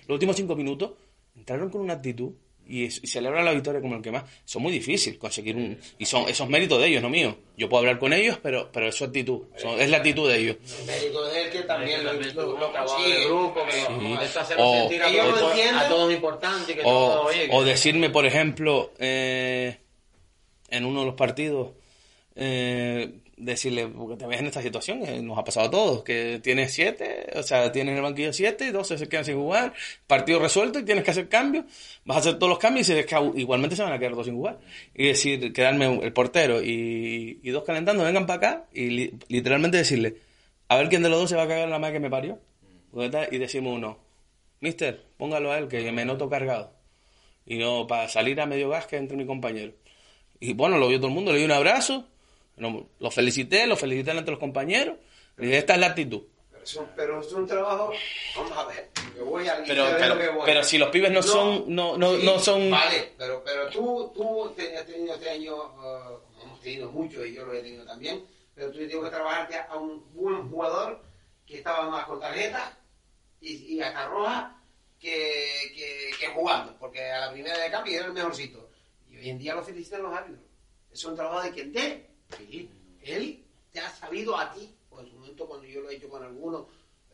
los últimos cinco minutos, entraron con una actitud y, es- y celebran la victoria como el que más. Son muy difícil conseguir un. Y son esos méritos de ellos, no míos. Yo puedo hablar con ellos, pero, pero es su actitud, son- es la actitud de ellos. El mérito de él que también lo, lo, lo consigue. grupo, que Sí. es O- sentir a Ellos lo a todos importantes, que todo, O, oye, o decirme, por ejemplo, eh, en uno de los partidos, eh, decirle, porque te ves en esta situación, eh, nos ha pasado a todos, que tienes siete, o sea, tienes en el banquillo siete, doce se quedan sin jugar, partido resuelto y tienes que hacer cambios, vas a hacer todos los cambios y igualmente se van a quedar dos sin jugar. Y decir, quedarme el portero y, y dos calentando, vengan para acá y li- literalmente decirle, a ver quién de los dos se va a cagar la madre que me parió. Y decimos uno, Mister, póngalo a él, que me noto cargado. Y no, para salir a medio gas que entre mi compañero. Y bueno, lo vio todo el mundo, le di un abrazo, lo felicité, lo felicité de los compañeros. Y dije, esta es la actitud. Pero es, un, trabajo, vamos a ver, yo voy a Pero, a ver pero, lo que voy. pero si los pibes no, son, no, no, sí, no son... Vale, pero, pero tú, tú has tenido este año, como hemos tenido muchos y yo lo he tenido también, pero tú tienes que trabajarte a un buen jugador que estaba más con tarjeta y, y a roja que, que, que jugando, porque a la primera de cambio era el mejorcito. Y hoy en día lo felicitan los árbitros. Es un trabajo de quien dé. Sí, él te ha sabido a ti, o en su momento cuando yo lo he hecho con algunos,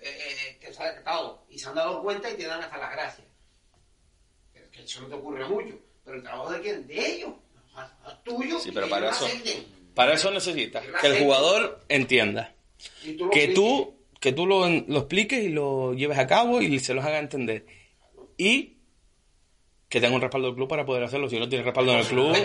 eh, eh, que se ha detectado y se han dado cuenta y te dan hasta las gracias. Pero es que eso no te ocurre mucho. Pero el trabajo de quién? De ellos. Tuyo. Sí, pero para eso, para eso necesitas que el jugador entienda. Tú que tú, que tú lo, lo expliques y lo lleves a cabo y se los haga entender. Y que tenga un respaldo del club para poder hacerlo. Si no tienes respaldo en el club,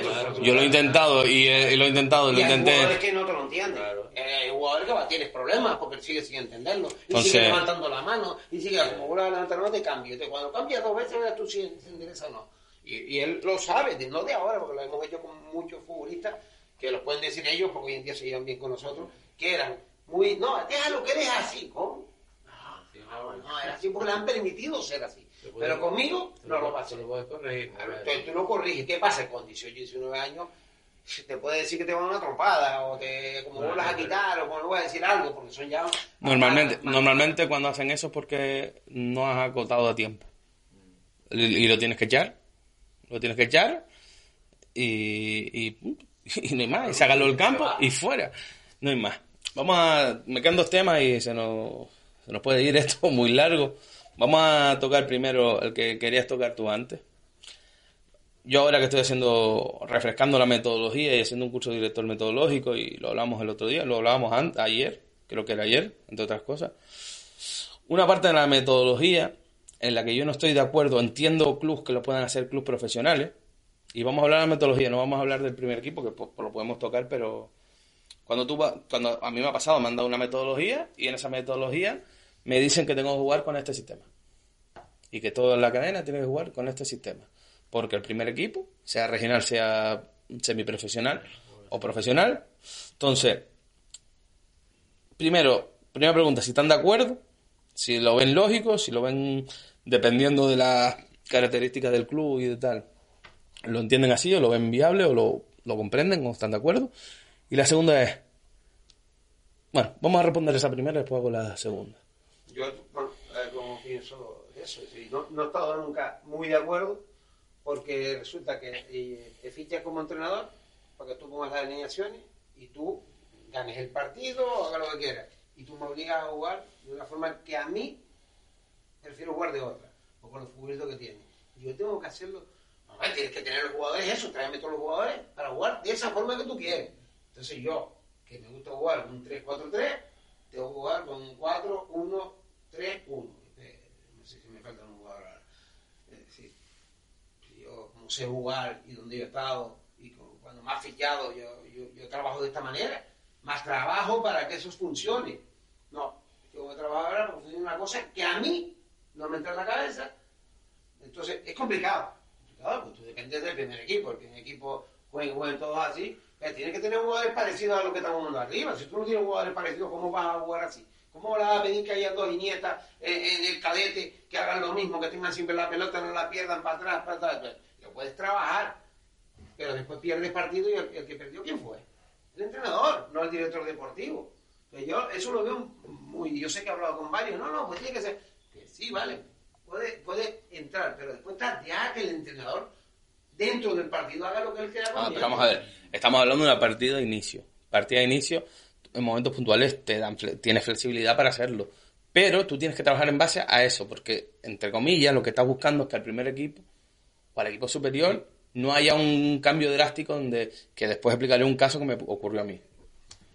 yo lo he intentado y, y lo he intentado, lo Y hay jugadores intenté. que no te lo entienden. Eh, hay jugadores que va, tienes problemas porque sigue sin entenderlo. Y Entonces- sigue levantando la mano. Y sigue como vuelve a levantar la mano, te cambio. Entonces, cuando cambias dos veces, tú si se endereza o no. Y, y él lo sabe, de- no de ahora, porque lo hemos hecho con muchos futbolistas que lo pueden decir ellos, porque hoy en día se llevan bien con nosotros, que eran muy. No, déjalo que eres así. ¿Cómo? No, no, era así porque le han permitido ser así. Pero conmigo no lo a hacer. Se lo puedes corregir. Claro, Entonces tú lo corriges. ¿Qué pasa? Con 18, 19 años [LAUGHS] te puede decir que te van a una trompada o te como vuelvas a quitar o como a decir algo porque son ya... Normalmente, normalmente cuando hacen eso es porque no has acotado a tiempo. Y, y lo tienes que echar. Lo tienes que echar y, y, punto. [LAUGHS] y no hay más. Y sácalo del campo y fuera. No hay más. Vamos a... Me quedan dos temas y se nos, se nos puede ir esto [LAUGHS] muy largo. Vamos a tocar primero el que querías tocar tú antes. Yo ahora que estoy haciendo, refrescando la metodología y haciendo un curso de director metodológico y lo hablamos el otro día, lo hablábamos ayer, creo que era ayer, entre otras cosas. Una parte de la metodología en la que yo no estoy de acuerdo, entiendo clubs que lo puedan hacer clubs profesionales, y vamos a hablar de la metodología, no vamos a hablar del primer equipo, que lo podemos tocar, pero cuando tú cuando a mí me ha pasado, me han dado una metodología y en esa metodología me dicen que tengo que jugar con este sistema y que toda la cadena tiene que jugar con este sistema. Porque el primer equipo, sea regional, sea semiprofesional o profesional, entonces, primero, primera pregunta, si están de acuerdo, si lo ven lógico, si lo ven dependiendo de las características del club y de tal, lo entienden así o lo ven viable o lo, lo comprenden o están de acuerdo. Y la segunda es, bueno, vamos a responder esa primera y después hago la segunda yo bueno, eh, como pienso eso, no, no he estado nunca muy de acuerdo porque resulta que eh, te fichas como entrenador para que tú pongas las alineaciones y tú ganes el partido, o hagas lo que quieras. Y tú me obligas a jugar de una forma que a mí prefiero jugar de otra, o con los futbolistas que tienes. Yo tengo que hacerlo. Mamá, tienes que tener los jugadores eso, tráeme todos los jugadores para jugar de esa forma que tú quieres. Entonces yo, que me gusta jugar un 3-4-3, tengo que jugar con un 4-1-1 3-1. no sé si me falta un jugador ahora. Es decir, yo no sé jugar y donde yo he estado y cuando más fichado, yo, yo, yo trabajo de esta manera. Más trabajo para que eso funcione. No, yo voy a trabajar ahora porque funciona una cosa que a mí no me entra en la cabeza. Entonces, es complicado. Claro, pues tú dependes del primer equipo. El primer equipo juega, todos así. Tienes que tener jugadores parecidos a los que están jugando arriba. Si tú no tienes jugadores parecidos, ¿cómo vas a jugar así? ¿Cómo le vas a pedir que haya dos Iniestas en, en el cadete que hagan lo mismo, que tengan siempre la pelota, no la pierdan para atrás, para atrás? Pues, Lo puedes trabajar, pero después pierdes partido y el, el que perdió, ¿quién fue? El entrenador, no el director deportivo. Entonces yo eso lo veo muy... Yo sé que he hablado con varios. No, no, pues tiene que ser... Que sí, vale. Puede, puede entrar, pero después está ya que el entrenador dentro del partido haga lo que él quiera. Ah, vamos a ver, estamos hablando de una partida de inicio. Partida de inicio, en momentos puntuales te dan, fle- tienes flexibilidad para hacerlo. Pero tú tienes que trabajar en base a eso, porque, entre comillas, lo que estás buscando es que al primer equipo o al equipo superior no haya un cambio drástico donde que después explicaré un caso que me ocurrió a mí.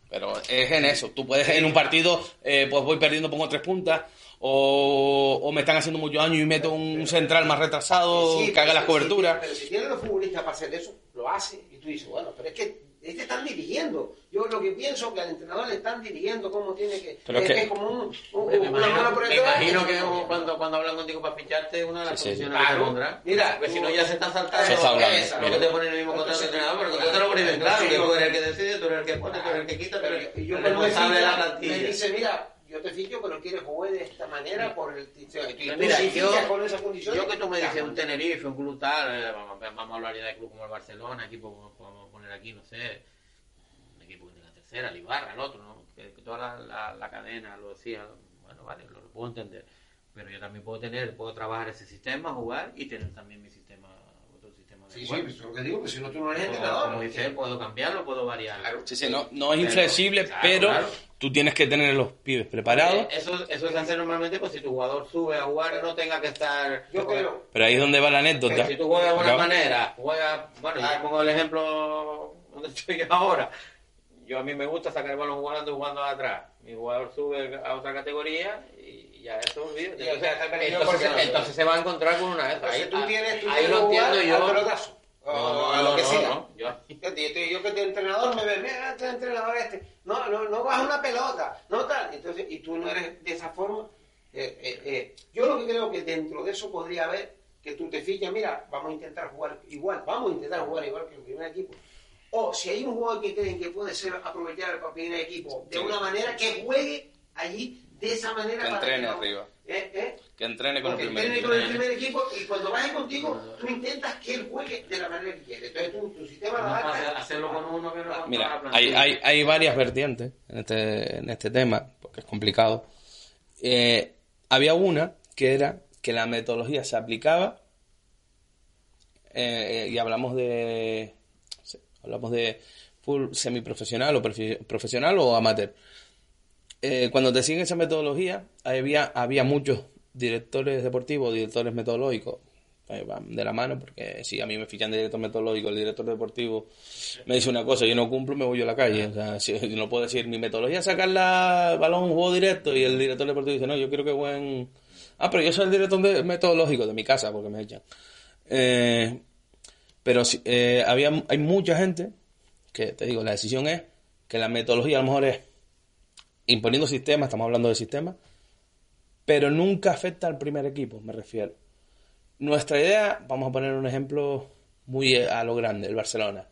Pero es en eso. Tú puedes en un partido, eh, pues voy perdiendo, pongo tres puntas, o, o me están haciendo mucho daño y meto un central más retrasado Sí, que haga las si- coberturas. pero si tienen los futbolistas para hacer eso, lo hace. Y tú dices, bueno, pero es que es que están dirigiendo. Yo lo que pienso que al entrenador le están dirigiendo cómo tiene que. Pero es que- es como un, un- Me una mano imagino, por me imagino que cuando, cuando hablan contigo para ficharte, una de las Sí, sí. condiciones que te Claro. pondrán. Mira, porque si no ya se están saltando. Se está hablando. Esa, Lo que te ponen en el mismo contrato de entrenador, pero tú te lo pones bien claro, que tú eres el que decide, tú eres el que pone, tú eres el que quita, tú eres Y yo el responsable de la plantilla. me dice, mira, yo te ficho, pero quieres jugar de esta manera por el. Y tú, mira, si yo, con esas condiciones. yo que tú me dices un Tenerife, un club tal, eh, vamos, vamos a hablar ya de club como el Barcelona, equipo como aquí, no sé, un equipo que tenga tercera, el Ibarra, el otro, ¿no? Que, que toda la, la, la cadena lo decía, bueno, vale, lo, lo puedo entender. Pero yo también puedo tener, puedo trabajar ese sistema, jugar y tener también mi sistema, otro sistema de Sí, sí, juego. pues es lo que digo, que si no tú no eres Como- entrenador. Como dice puedo cambiarlo, puedo variarlo. Claro. Sí, sí, no, no es Pero- inflexible, claro, pero claro. Tú tienes que tener los pibes preparados. Eh, Eso, eso se hace normalmente pues si tu jugador sube a jugar no tenga que estar... Yo creo. Pero ahí es donde va la anécdota. Si tú juegas de buena manera, juega, bueno, yo pongo el ejemplo donde estoy [LAUGHS] ahora. Yo a mí me gusta sacar el balón jugando y jugando atrás. Mi jugador sube a otra categoría y ya eso olvídate. Y, o sea, está perdido Entonces, entonces se va a encontrar con una de esas. Entonces Ahí, tú tienes, tú ahí tienes lo entiendo yo. O No, no, a lo que no, sea. no, yo- Fíjate, yo, yo que de entrenador me ve, mira, este entrenador este, no, no, no baja una pelota, no tal, entonces, y tú no eres de esa forma, eh, eh, eh, yo lo que creo que dentro de eso podría haber que tú te fijas, mira, vamos a intentar jugar igual, vamos a intentar jugar igual que el primer equipo, o si hay un jugador que creen que puede ser aprovechar para el primer equipo de Sí. una manera que juegue allí de esa manera Que para entrene no- arriba. ¿Eh? ¿Eh? Que entrene con el primer entrene equipo. con el primer equipo y cuando vaya contigo, tú intentas que él juegue de la manera que quiere. Entonces tú, tu sistema No adaptas. hacerlo con uno que no con toda la Mira, hay, hay, hay varias vertientes en este, en este tema, porque es complicado. Eh, había una que era que la metodología se aplicaba, eh, y hablamos de hablamos de full semiprofesional o profe- profesional o amateur. Eh, cuando te siguen esa metodología, había, había muchos directores deportivos, directores metodológicos, eh, van de la mano, porque si a mí me fichan de director metodológico, el director deportivo me dice una cosa, yo no cumplo, me voy yo a la calle. O sea, si, [LAUGHS] no puedo decir, mi metodología sacar la balón un juego directo y el director deportivo dice, no, yo quiero que jueguen... Ah, pero yo soy el director metodológico de mi casa, porque me echan. Eh, pero eh, había, hay mucha gente que, te digo, la decisión es que la metodología a lo mejor es imponiendo sistemas, estamos hablando de sistemas, pero nunca afecta al primer equipo, me refiero. Nuestra idea, vamos a poner un ejemplo muy a lo grande, el Barcelona.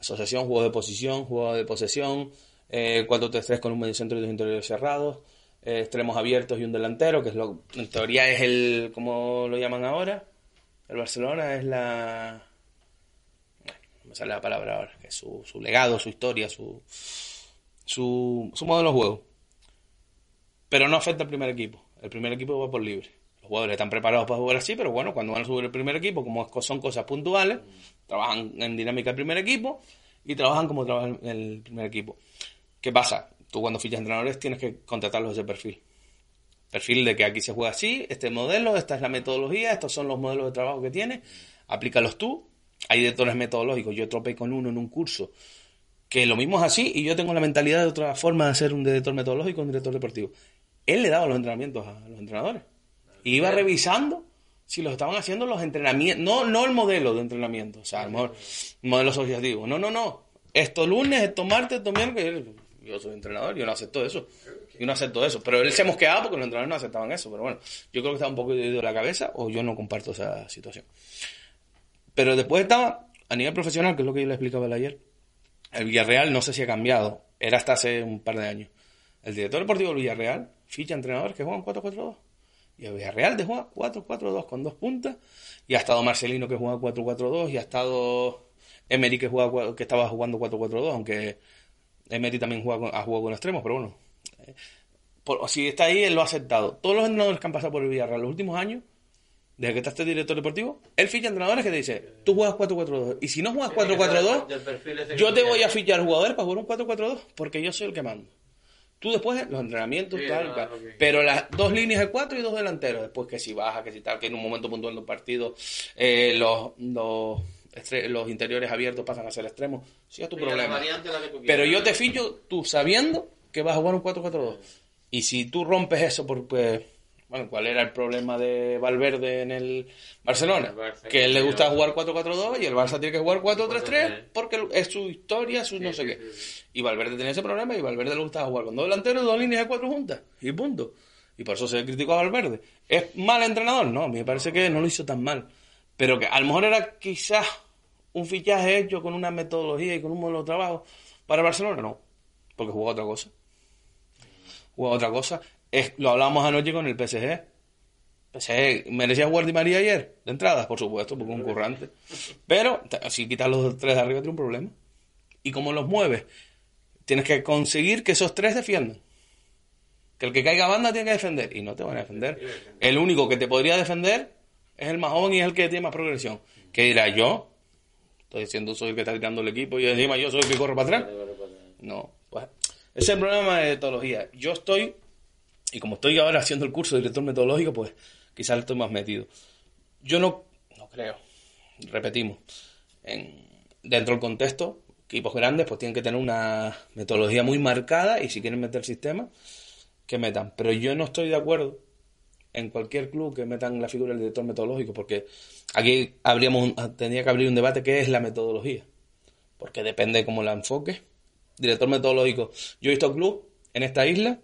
Asociación, juego de posición, juego de posesión, eh, 4-3-3 con un mediocentro y dos interiores cerrados, eh, extremos abiertos y un delantero, que es lo, en teoría es el, ¿cómo lo llaman ahora? El Barcelona es la... bueno, no me sale la palabra ahora, que es su, su legado, su historia, su, su, su modelo de juego. Pero no afecta al primer equipo. El primer equipo va por libre. Los jugadores están preparados para jugar así, pero bueno, cuando van a subir el primer equipo, como son cosas puntuales, trabajan en dinámica del primer equipo y trabajan como trabaja el primer equipo. ¿Qué pasa? Tú cuando fichas entrenadores tienes que contratarlos ese perfil. Perfil de que aquí se juega así, este modelo, esta es la metodología, estos son los modelos de trabajo que tienes, aplícalos tú. Hay directores metodológicos, yo tropé con uno en un curso que lo mismo es así y yo tengo la mentalidad de otra forma de ser un director metodológico, un director deportivo. Él le daba los entrenamientos a los entrenadores. Y iba revisando si los estaban haciendo los entrenamientos, no, no el modelo de entrenamiento, o sea, a lo mejor modelos objetivos. No, no, no. Esto lunes, esto martes, esto miércoles. Yo soy entrenador, yo no acepto eso. Yo no acepto eso. Pero él se mosqueaba porque los entrenadores no aceptaban eso. Pero bueno, yo creo que estaba un poco de la cabeza o yo no comparto esa situación. Pero después estaba a nivel profesional, que es lo que yo le explicaba ayer. El Villarreal no sé si ha cambiado. Era hasta hace un par de años. El director deportivo del Villarreal ficha entrenadores que juegan 4-4-2. Y el Villarreal de juega 4-4-2 con dos puntas. Y ha estado Marcelino que juega 4-4-2. Y ha estado Emery que, juega, que estaba jugando 4-4-2. Aunque Emery también juega ha jugado con extremos. Pero bueno, eh, por- si está ahí, él lo ha aceptado. Todos los entrenadores que han pasado por el Villarreal los últimos años, desde que está este director deportivo, él ficha entrenadores que te dice, tú juegas 4-4-2. Y si no juegas 4-4-2, Del perfil ese que yo te voy a fichar jugadores para jugar un 4-4-2 porque yo soy el que mando. Tú después los entrenamientos, Sí, tal, pero las dos líneas de cuatro y dos delanteros. Después que si baja, que si tal, que en un momento puntual del partido eh, los, los, los interiores abiertos pasan a ser extremos. Sí, es tu problema. Pero yo te ficho tú sabiendo que vas a jugar un 4-4-2. Y si tú rompes eso por, pues, bueno, ¿cuál era el problema de Valverde en el Barcelona? El que él le gusta jugar 4-4-2 y el Barça tiene que jugar 4-3-3 porque es su historia, su no sé qué. sí, Y Valverde tenía ese problema y Valverde le gustaba jugar con dos delanteros dos líneas de cuatro juntas. Y punto. Y por eso se criticó a Valverde. ¿Es mal entrenador? No, a mí me parece que no lo hizo tan mal. Pero que a lo mejor era quizás un fichaje hecho con una metodología y con un modelo de trabajo para Barcelona, no. Porque jugó otra cosa. Jugó otra cosa. Lo hablábamos anoche con el PSG. PSG merecía jugar Di María ayer, de entrada, por supuesto, porque es un currante. Pero si quitas los tres de arriba, tiene un problema. ¿Y cómo los mueves? Tienes que conseguir que esos tres defiendan. Que el que caiga a banda tiene que defender. Y no te van a defender. El único que te podría defender es el más joven y es el que tiene más progresión. ¿Qué dirá yo? Estoy diciendo soy el que está tirando el equipo y encima yo soy el que corre para atrás. No, pues ese es el problema de metodología. Yo estoy, y como estoy ahora haciendo el curso de director metodológico, pues quizás estoy más metido. Yo no, no creo, repetimos, en, dentro del contexto, equipos grandes pues tienen que tener una metodología muy marcada y si quieren meter sistema, que metan. Pero yo no estoy de acuerdo en cualquier club que metan la figura del director metodológico, porque aquí habríamos, tendría que abrir un debate qué es la metodología, porque depende de cómo la enfoque. Director metodológico. Yo he visto club en esta isla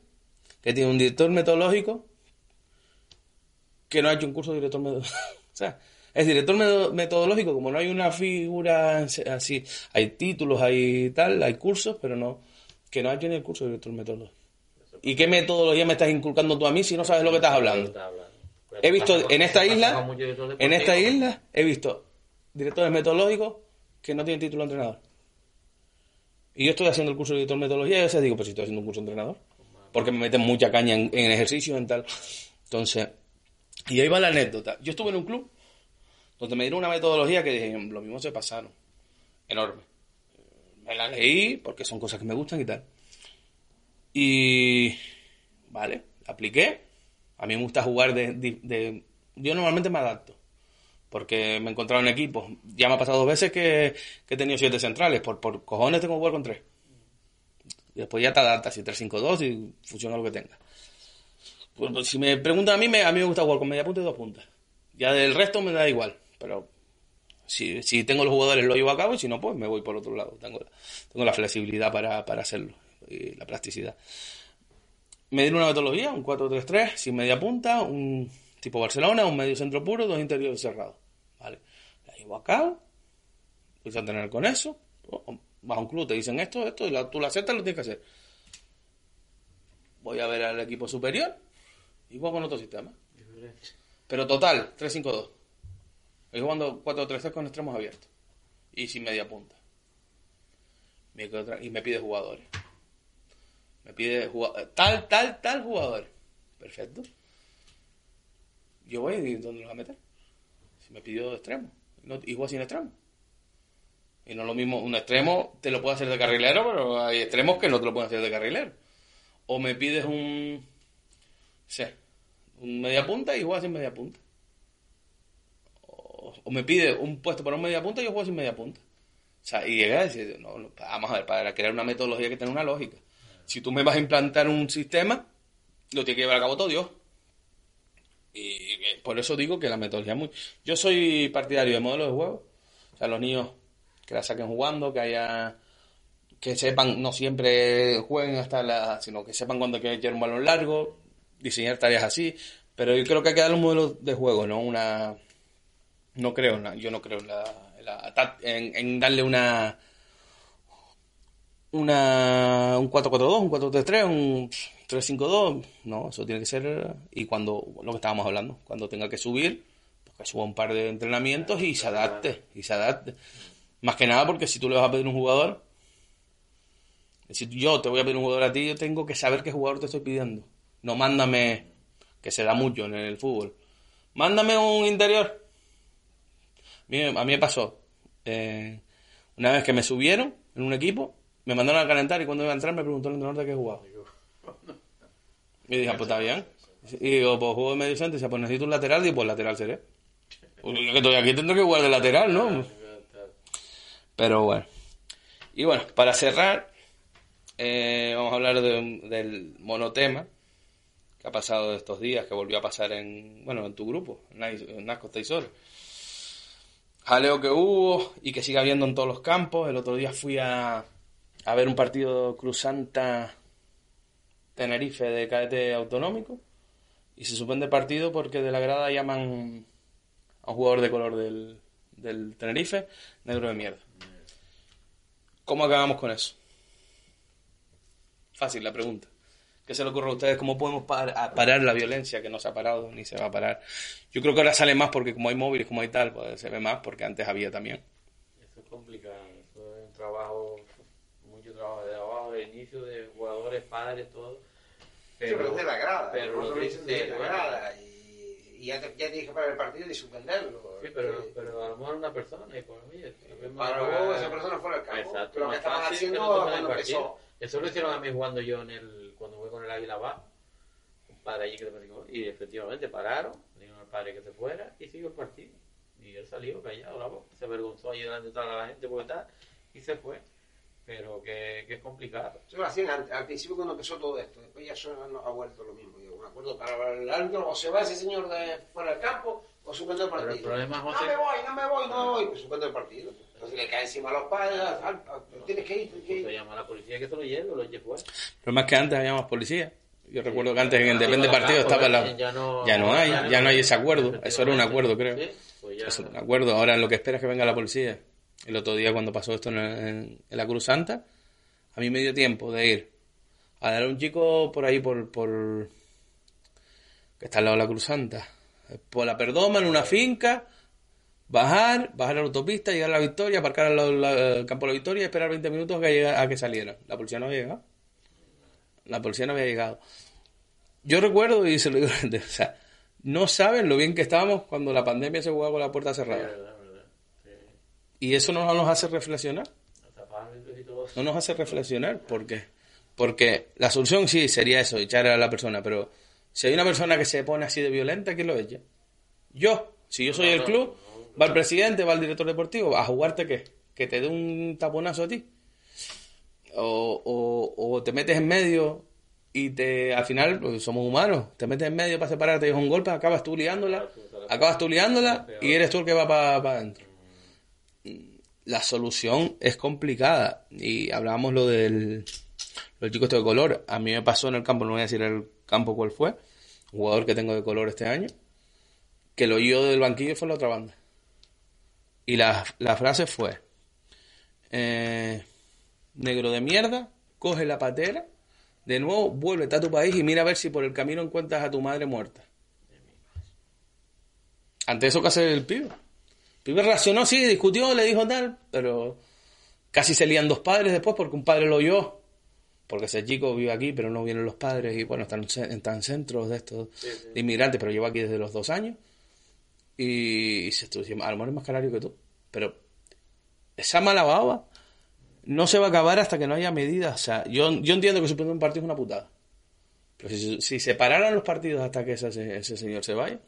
que tiene un director metodológico que no ha hecho un curso de director metodológico. [LAUGHS] o sea, es director metodológico, como no hay una figura así, hay títulos, hay tal, hay cursos, pero no, que no ha hecho ni el curso de director metodológico. ¿Y qué metodología me estás inculcando tú a mí si no sabes lo que estás hablando? He visto en esta isla, en esta isla, he visto directores metodológicos que no tienen título de entrenador. Y yo estoy haciendo el curso de director metodología y a veces digo, pues si estoy haciendo un curso de entrenador. Porque me meten mucha caña en, en ejercicio, en tal. Entonces, y ahí va la anécdota. Yo estuve en un club donde me dieron una metodología que dije, lo mismo se pasaron. Enorme. Me la leí porque son cosas que me gustan y tal. Y, vale, apliqué. A mí me gusta jugar de, Yo normalmente me adapto. Porque me he encontrado en equipos. Ya me ha pasado dos veces que, he tenido siete centrales. Por, por cojones tengo que jugar con tres. Y después ya te adaptas. Y 3-5-2 y funciona lo que tenga. Pues, pues, si me preguntan a mí, me, a mí me gusta jugar con media punta y dos puntas. Ya del resto me da igual. Pero si, si tengo los jugadores lo llevo a cabo y si no, pues me voy por otro lado. Tengo, tengo la flexibilidad para, para hacerlo y la plasticidad. Me dieron una metodología, un 4-3-3, sin media punta, un tipo Barcelona, un medio centro puro, dos interiores cerrados. Vale, la llevo a cabo, voy a tener con eso, vas a un club, te dicen esto, esto, y tú lo aceptas, lo tienes que hacer. Voy a ver al equipo superior y juego con otro sistema. Pero total, 3-5-2. Estoy jugando 4-3-3 con extremos abiertos y sin media punta. Y me pide jugadores. Me pide tal, tal, tal jugador. Perfecto. Yo voy y ¿dónde lo va a meter? Si me pidió extremo. y juega sin extremo. Y no es lo mismo, un extremo te lo puede hacer de carrilero, pero hay extremos que no te lo pueden hacer de carrilero. O me pides un. sé, un media punta y juega sin media punta. O, me pide un puesto para un media punta y yo juego sin media punta. O sea, y llega a decir, no, vamos a ver, para crear una metodología que tenga una lógica. Si tú me vas a implantar un sistema, lo tiene que llevar a cabo todo Dios. Y por eso digo que la metodología es muy... Yo soy partidario de modelos de juego. O sea, los niños que la saquen jugando, que haya... Que sepan, no siempre jueguen hasta la... sino que sepan cuándo hay que echar un balón largo, diseñar tareas así. Pero yo creo que hay que darle un modelo de juego, ¿no? Una... No creo, yo no creo en, la, en darle una una, un 4-4-2, un 4-3-3, un 3-5-2. No, eso tiene que ser. Y cuando, lo que estábamos hablando, cuando tenga que subir, pues que suba un par de entrenamientos y se adapte. Y se adapte. Más que nada porque si tú le vas a pedir un jugador, si yo te voy a pedir un jugador a ti, yo tengo que saber qué jugador te estoy pidiendo. No mándame, que se da mucho en el fútbol. Mándame un interior. A mí, me pasó. Eh, una vez que me subieron en un equipo, me mandaron a calentar y cuando iba a entrar me preguntó el entrenador de qué jugaba. Y dije, ah, pues está bien. Y digo, pues juego de medio centro. Y dice, pues necesito un lateral. Y pues lateral seré. Pues que estoy aquí tendré que jugar de lateral, ¿no? Pero bueno. Y bueno, para cerrar, eh, vamos a hablar del monotema que ha pasado estos días, que volvió a pasar en, bueno, en tu grupo, Nasco Taisores. Jaleo que hubo y que sigue habiendo en todos los campos. El otro día fui a, a ver un partido Cruzanta Tenerife de cadete autonómico y se suspende el partido porque de la grada llaman a un jugador de color del, del Tenerife negro de mierda. ¿Cómo acabamos con eso? Fácil la pregunta. ¿Qué se le ocurre a ustedes? ¿Cómo podemos parar la violencia que no se ha parado ni se va a parar? Yo creo que ahora sale más porque como hay móviles, como hay tal, pues se ve más porque antes había también. Eso es complicado. Eso es un trabajo de abajo, de inicio, de jugadores, padres, todo. Pero, pero de la grada, pero pero lo que de la grada. Y, y ya, te, ya tienes que parar el partido y suspenderlo. Sí, pero, Eh, pero a lo mejor una persona y oye, es más- Paró esa persona fuera del campo. Exacto, Pero lo que estaban haciendo cuando empezó. Eso lo hicieron a mí jugando yo en el, cuando fue con el Águila Baja. Un padre allí que te. Y efectivamente pararon, le dijeron al padre que se fuera y siguió el partido. Y él salió callado, la boca, se avergonzó allí delante de toda la gente porque tal, y se fue. Pero que, que es complicado. Eso lo hacían al, al principio cuando empezó todo esto. Después ya eso no ha vuelto lo mismo. Me acuerdo para el árbitro o se va ese señor de fuera del campo o suspende el Pero el partido. problema, No me voy, no me voy, no me voy. Pues suspende el partido. Entonces le cae encima a los padres. tienes que ir, tienes que Se ir. llama a la policía que se lo lleve, lo lleve fuera. Pero más que antes había más policía. Yo recuerdo que antes en el depende partido estaba la... ya no- Ya no hay, ya no- hay ese acuerdo. Eso era un acuerdo, creo. Sí, pues ya- Eso era un acuerdo. Ahora lo que espera es que venga la policía. El otro día cuando pasó esto en, en- en la Cruz Santa, a mí me dio tiempo de ir a dar a un chico por ahí, por, por... que está al lado de la Cruz Santa. Por la Perdoma, en una finca, bajar, bajar a la autopista, llegar a la Victoria, aparcar al lado del campo de la Victoria y esperar 20 minutos a que, a que salieran. La policía no había llegado. La policía no había llegado. Yo recuerdo, y se lo digo, [LAUGHS] o sea, no saben lo bien que estábamos cuando la pandemia se jugaba con la puerta Sí, cerrada. verdad, verdad. Sí. Y eso no nos hace reflexionar. No nos hace reflexionar. ¿Por qué? Porque la solución sí sería eso, echar a la persona. Pero si hay una persona que se pone así de violenta, ¿quién lo echa? Yo. Si yo soy el club, va el presidente, va el director deportivo, ¿a jugarte qué? ¿Que te dé un taponazo a ti? O, o, o te metes en medio y te al final pues, somos humanos te metes en medio para separarte y es un golpe acabas tú liándola acabas tú liándola y eres tú el que va para adentro la solución es complicada y hablábamos lo del, lo del chico este de color a mí me pasó en el campo no voy a decir el campo cuál fue jugador que tengo de color este año que lo oyó del banquillo fue la otra banda y la, la frase fue eh, negro de mierda, coge la patera, de nuevo vuélvete a tu país y mira a ver si por el camino encuentras a tu madre muerta. Ante eso, ¿qué hace el pibe? El pibe reaccionó, sí, discutió, le dijo tal, pero casi se lían dos padres después porque un padre lo oyó. Porque ese chico vive aquí, pero no vienen los padres y bueno, están, están en centros de estos de inmigrantes, pero lleva aquí desde los dos años. Y, y se estuvo diciendo, a lo mejor es más canario que tú. Pero esa mala baba no se va a acabar hasta que no haya medidas. O sea, yo, yo entiendo que suspender un partido es una putada. Pero si, si se pararan los partidos hasta que ese, ese señor se vaya.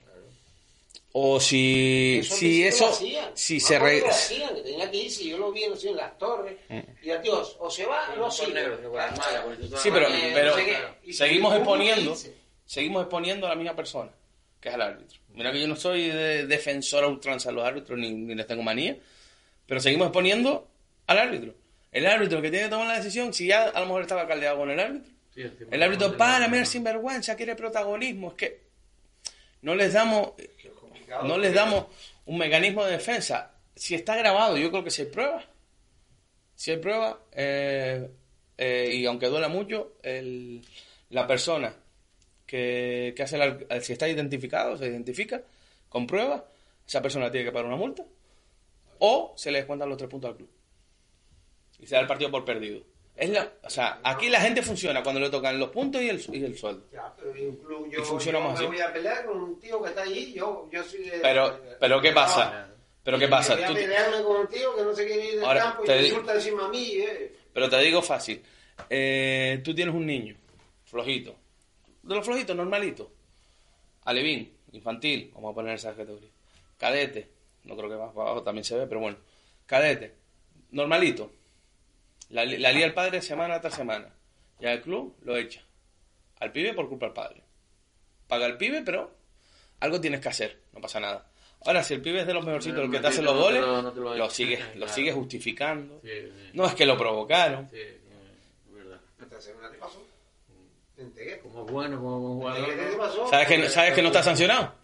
O si, Eso sí si eso, hacían. si se re- que lo hacían, que tenía que irse, yo lo vi no sé, en las torres. Y a Dios, o se va no sigue. Sí, pero, pero no sé qué. Y seguimos si- exponiendo, seguimos exponiendo a la misma persona, que es el árbitro. Mira que yo no soy de defensor a ultranza de los árbitros, ni, ni les tengo manía, pero seguimos exponiendo al árbitro. El árbitro que tiene que tomar la decisión, si ya a lo mejor estaba caldeado con el árbitro. Sí, encima El árbitro, para, mira, sinvergüenza, quiere protagonismo. Es que no les damos, no les damos un mecanismo de defensa. Si está grabado, yo creo que si hay pruebas, si hay pruebas, eh, eh, y aunque duela mucho, el- la persona que, que hace la, si está identificado, se identifica con pruebas, esa persona tiene que pagar una multa o se le descuentan los tres puntos al club y se da el partido por perdido. Es la, o sea, aquí la gente funciona cuando le tocan los puntos y el, y el sueldo. Ya, pero un club, yo, Y funcionamos yo me voy a pelear con un tío que está allí, yo, yo soy de... Pero, pero ¿qué pasa? Pero ¿qué pasa? Voy a Tú- pelearme con un tío que no se quiere ir del Ahora, campo y te insulta encima a mí, eh. Pero te digo fácil. Eh, tú tienes un niño, flojito. De los flojitos, normalito. Alevín, infantil, vamos a poner esa categoría. Cadete, no creo que más para abajo también se ve, pero bueno. Cadete, normalito. La, la lía el padre semana tras semana. Ya el club lo echa. Al pibe por culpa del padre. Paga el pibe, pero algo tienes que hacer, no pasa nada. Ahora, si el pibe es de los mejorcitos, el que te hace los No goles, lo- no te lo- lo sigue, lo Claro. sigue justificando. Sí, sí. No es que lo provocaron. Sí, es verdad. Esta semana te pasó. Te. Como es bueno, como buen ¿Te jugador. entegué te ¿no? pasó? ¿Sabes que, ¿Sabes que no está sancionado?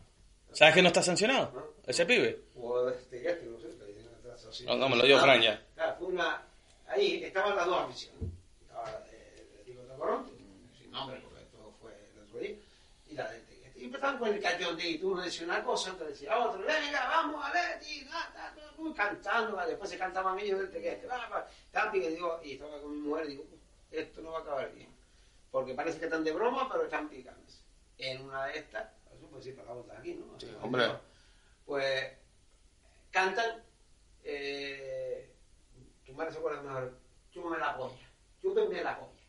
¿Sabes que no está sancionado? Ese pibe. No. No, no, me lo dio Fran ya. Claro, fue una... Ahí estaban las dos aficiones. Estaba la de Diego Tacorón, sin nombre, porque esto fue el otro día, y la de Teguete. Y empezaban con el cachondito, uno decía una cosa, otro decía otro, venga, vamos a Leti, cantando, después se cantaba Millo del va, Tapi, que digo, y estaba con mi mujer, digo, esto no va a acabar bien. porque parece que están de broma, pero están picándose. En una de estas, eso pues sí, para botar aquí, ¿no? Sí, hombre. Pues cantan, eh, tu madre se acuerda mejor, chúpame la polla, chúpenme la polla,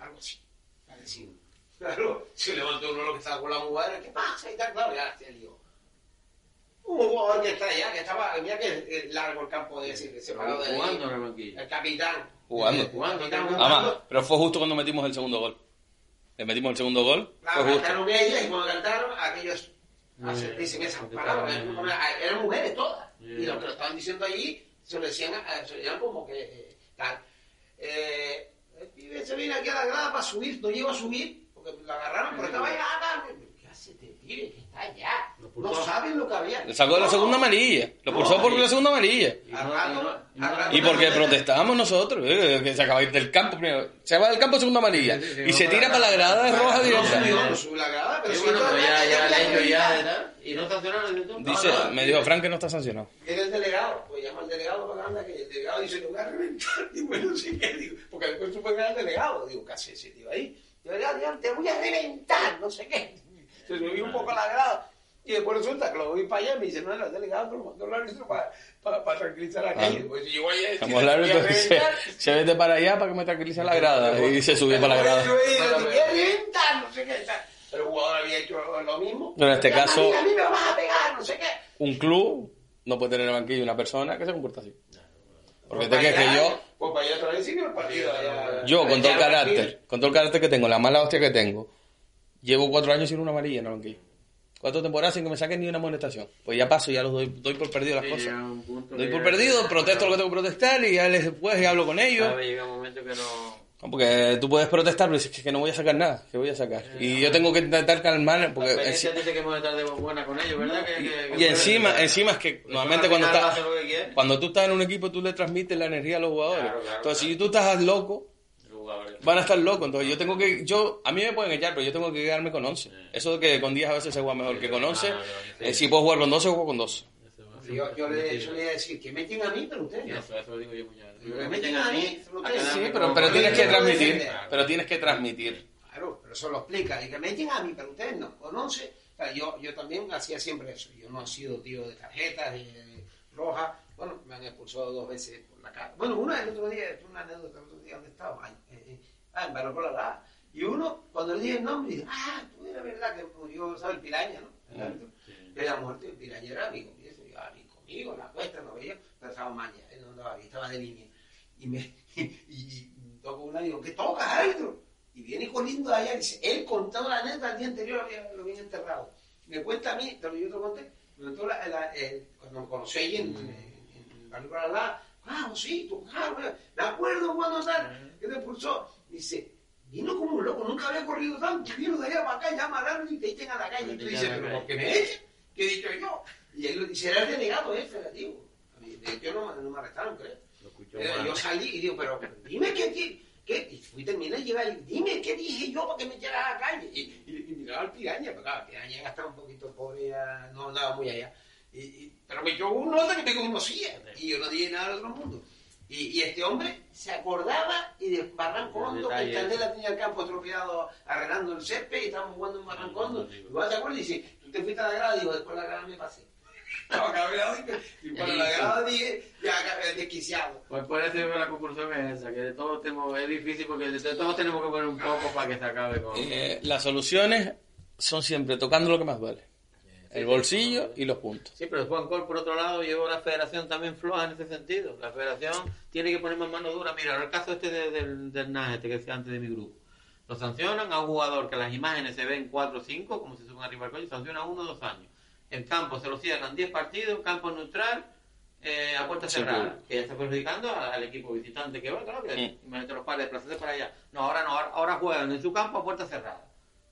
algo así, parecido. [LAUGHS] Claro, se levantó uno lo que estaba con la mujer, ¿qué pasa? Y tal, claro, ya se lió. Un jugador que está allá, que estaba, mira que largo el campo de ese, separado de Jugando en el banquillo. el capitán. Jugando. El capitán Jugando. jugando. Además, pero fue justo cuando metimos el segundo gol. Le metimos el segundo gol, Claro, fue justo. cantaron ellas y cuando cantaron, aquellos Eh, dicen esas palabras. Eran mujeres todas. Y lo que lo estaban diciendo allí se lo decían, se lo decían como que eh, tal. Eh, el pibe se viene aquí a la grada para subir, no llegó a subir, porque lo agarraron, pero estaba allá. acá. ¿Qué hace este pibe que está allá? No saben lo que había. Le sacó la No. segunda amarilla. Lo pulsó No, por la segunda amarilla. Y porque protestábamos nosotros, eh, que se acaba de ir del campo primero. Se va del campo segunda amarilla. Sí, sí, sí, Y se tira para la grada de No, roja no, directa. no, no sube la grada, pero. Y no sancionaron. Dice, No, no, me dijo Frank que no está sancionado. Era el delegado, pues llama al delegado para anda que el delegado dice, lo voy a reventar, [LAUGHS] y bueno, no sé qué, digo, porque después supe que era el delegado, digo, ¿qué hace ese tío ahí? Digo, ya, te voy a reventar, no sé qué. [LAUGHS] Se subí un poco a la grada, y después resulta que lo voy para allá, y me dice, no, era el delegado, pero mandó el árbitro para, para, para tranquilizar a aquello. Pues yo voy a Estamos al árbitro, se, se vete para allá para que me tranquilice la grada. Y se subió para la grada. Yo te voy a reventar, no sé qué, el jugador había hecho lo mismo. Pero en este caso- A mí, a mí me vas a pegar, no sé qué. Un club no puede tener en el banquillo una persona que se comporta así. Porque te Pues crees que yo, Pues para allá otra vez el partido. allá- yo con todo el carácter, con todo el carácter que tengo, la mala hostia que tengo, llevo cuatro años sin una amarilla en el banquillo. Cuatro temporadas sin que me saquen ni una amonestación. Pues ya paso, ya los doy, doy por perdido las Sí, cosas. Doy por perdido, protesto lo que tengo que protestar y ya les- después y hablo con ellos. Sabe, llega un momento que no... Porque tú puedes protestar, pero dices que no voy a sacar nada, que voy a sacar. Y yo tengo que intentar calmar, porque La dice que hemos de buena con ellos, ¿verdad? Que- que- que y encima, encima es que normalmente al cuando estás, cuando tú estás en un equipo tú le transmites la energía a los jugadores. Claro, claro, Entonces claro. si tú estás loco, van a estar locos. Entonces yo tengo que, yo, a mí me pueden echar, pero yo tengo que quedarme con 11. Eso de que con 10 a veces se juega mejor que con 11. Ah, sí. eh, si puedo jugar con 12, juego con 12. Yo, yo le solía decir que meten a mí, pero ustedes no. Eso, eso digo yo muchas veces. Me Me meten a a mí, lo a que- quedarme Sí, pero, pero yo tienes que transmitir. Pero tienes que transmitir. Claro, pero eso lo explica. Y que meten a mí, pero ustedes no. Con 11, o sea, yo, yo también hacía siempre eso. Yo no he sido tío de tarjetas de rojas. Bueno, me han expulsado dos veces por la cara. Bueno, una el otro día, es una anécdota el otro día, ¿dónde estaba? Ay, eh, eh, ah, en Barrancola la Y uno, cuando le dije el nombre, dice, ah, tú era verdad que murió, ¿sabes? El piraña, ¿no? El. Que había muerto, el piraña era amigo en la cuesta, no veía, pero estaba maña, él no andaba aquí, estaba de línea. Y me, [LAUGHS] y, y toco una y digo, ¿qué tocas, árbitro? Y viene corriendo de allá y dice, él contando la neta, el día anterior lo habían enterrado. Me cuenta a mí, te lo yo te lo conté, me la, la- cuando me conocí ahí en, en, en Coralá, ah, sí, tú, bueno, me acuerdo cuando tal, que te expulsó. Dice, vino como un loco, nunca había corrido tanto, vino de allá para acá, llama al árbitro y te echen a la calle. Y tú dices, pero ¿por qué me echen? ¿Qué he dicho yo? Y era el delegado, eh, de hecho, no, me- no me arrestaron, creo. Yo salí y digo, pero dime qué, qué, y fui terminé de llegar y dime qué dije yo para que me echaras a la calle. Y, y, y miraba al piraña, pero claro, el piraña estaba un poquito pobre, ya no andaba muy allá. Y, y- pero me echó un nota que me conocía y yo no dije nada del otro mundo. Y, y este hombre se acordaba y de Barrancondo, que el. Candela tenía el campo estropeado arreglando el césped y estábamos jugando en Barrancondo. Igual se acuerda y dice, tú te fuiste a la grada y digo, después la grada me pasé. [LAUGHS] Estaba cabreado y, y para la grada dije, ya desquiciado. Pues por eso la conclusión es esa, que de todos tenemos, es difícil porque de todos tenemos que poner un poco para que se acabe con... Eh, las soluciones son siempre tocando lo que más duele. El bolsillo y los puntos. Sí, pero Juan Col, por otro lado, llevó la federación también floja en ese sentido. La federación tiene que poner más mano dura. Mira, el caso este de- del, del NAS, este que decía antes de mi grupo. Lo sancionan a un jugador que las imágenes se ven 4 o 5, como si suben arriba del coche, sanciona uno o dos años. El campo se lo cierran 10 partidos, campo neutral, eh, a puerta Sí, cerrada. claro. Que ya está perjudicando al, equipo visitante que va, claro, que Mm. imagínate los padres desplazarse para allá. No, ahora no, ahora, ahora juegan en su campo a puerta cerrada.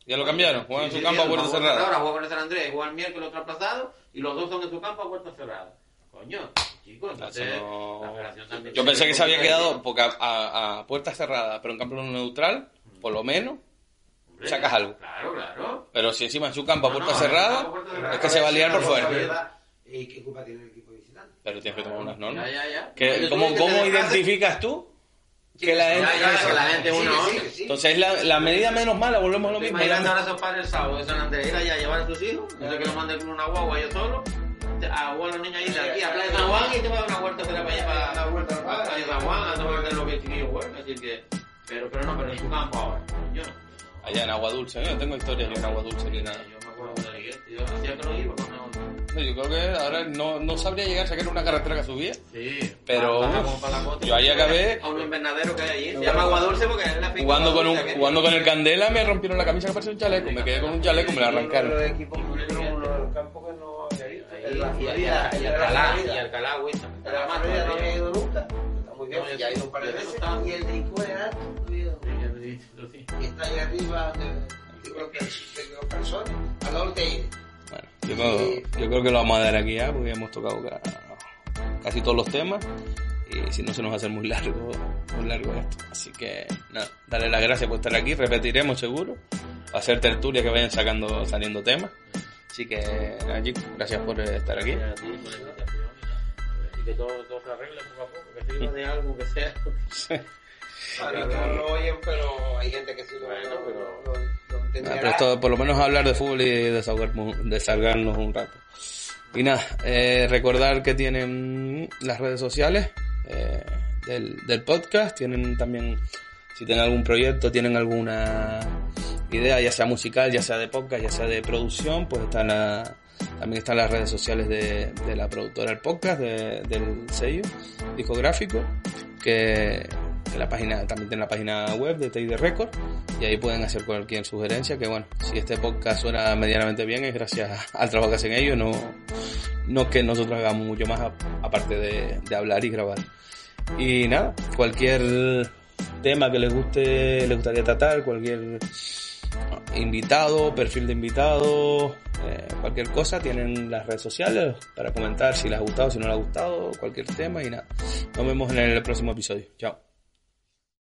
Ya lo cambiaron, juegan en Sí, su sí, campo a sí, puerta Ahora cerrada. juega con el San Andrés, juega el miércoles otro aplazado y los dos son en su campo a puerta cerrada. Coño, chicos, entonces no- la Yo pensé que se había quedado porque a, a, a puerta cerrada, pero en campo neutral, por lo menos, Hombre, sacas algo. Claro, claro. Pero si encima en su campo a No, puerta no, cerrada, a puerta cerrada. es que se va a liar por fuera. ¿Y qué culpa tiene el equipo visitante? Pero tienes que tomar unas normas. Ya, ya, ya. Yo ¿Cómo, cómo identificas tú que la gente... Que la gente Sí, una que sí, que sí. Entonces la, la medida menos mala, volvemos a lo mismo. Imagínate la- ahora esos padres el sábado de San Andrés, ir allá a llevar a sus hijos, no sé que lo manden con una guagua yo solo, a a los niños ahí de aquí a Playa San Juan y te vas a dar una vuelta para allá para, al para parque. Playa San Juan a tomarte lo que el chiquillo juega, así que, pero, pero no, pero en su campo ahora, yo no. Allá en Agua Dulce, yo no tengo historia yo en Agua Dulce ni nada. Yo me acuerdo de yo hacía que no iba, Yo creo que ahora no, no sabría llegar, sé que era una carretera que subía. Sí, Pero, para la yo ahí acabé- A un invernadero que hay allí, se llama Agua Dulce porque es la finca Jugando con, un, jugando con el Candela me rompieron la camisa que parecía un chaleco. Me quedé con un chaleco, me la Los arrancaron. equipos uno del campo que no había y- y- y Alcalá, y. Alcalá, la Florida no había ido nunca. Está muy bien, No, yo ya ha ido sí. un par de Yo veces. estaba- Y el de Icuera, Y está ahí arriba, de, yo creo que de dos personas, al lado. Bueno, yo creo, yo creo que lo vamos a dar aquí ya porque hemos tocado ca- casi todos los temas y si no se nos va a hacer muy largo, muy largo esto. Así que nada, darle las gracias por estar aquí, repetiremos seguro, va a ser tertulia que vayan sacando, saliendo temas. Así que nada, chicos, gracias por estar aquí. Gracias a ti por la invitación y que todo, todo se arregle poco a poco, que sirva de algo que sea. [LAUGHS] A mí no lo oyen, pero hay gente que sí lo, Bueno, lo- pero- lo- lo Nada, entenderá. pero esto, por lo menos hablar de fútbol y desahogarnos, desahogarnos un rato. Y nada, eh, recordar que tienen las redes sociales eh, del, del podcast, tienen también, si tienen algún proyecto, tienen alguna idea, ya sea musical, ya sea de podcast, ya sea de producción, pues están la, también están las redes sociales de, de la productora del podcast, de- del sello discográfico, que, que la página, también tiene la página web de TID Record, y ahí pueden hacer cualquier sugerencia, que bueno, si este podcast suena medianamente bien es gracias [LAUGHS] al trabajo que hacen ellos, no, no que nosotros hagamos mucho más aparte de, de hablar y grabar. Y nada, cualquier tema que les guste, les gustaría tratar, cualquier invitado, perfil de invitado, eh, cualquier cosa, tienen las redes sociales para comentar si les ha gustado, si no les ha gustado, cualquier tema y nada. Nos vemos en el próximo episodio. Chao.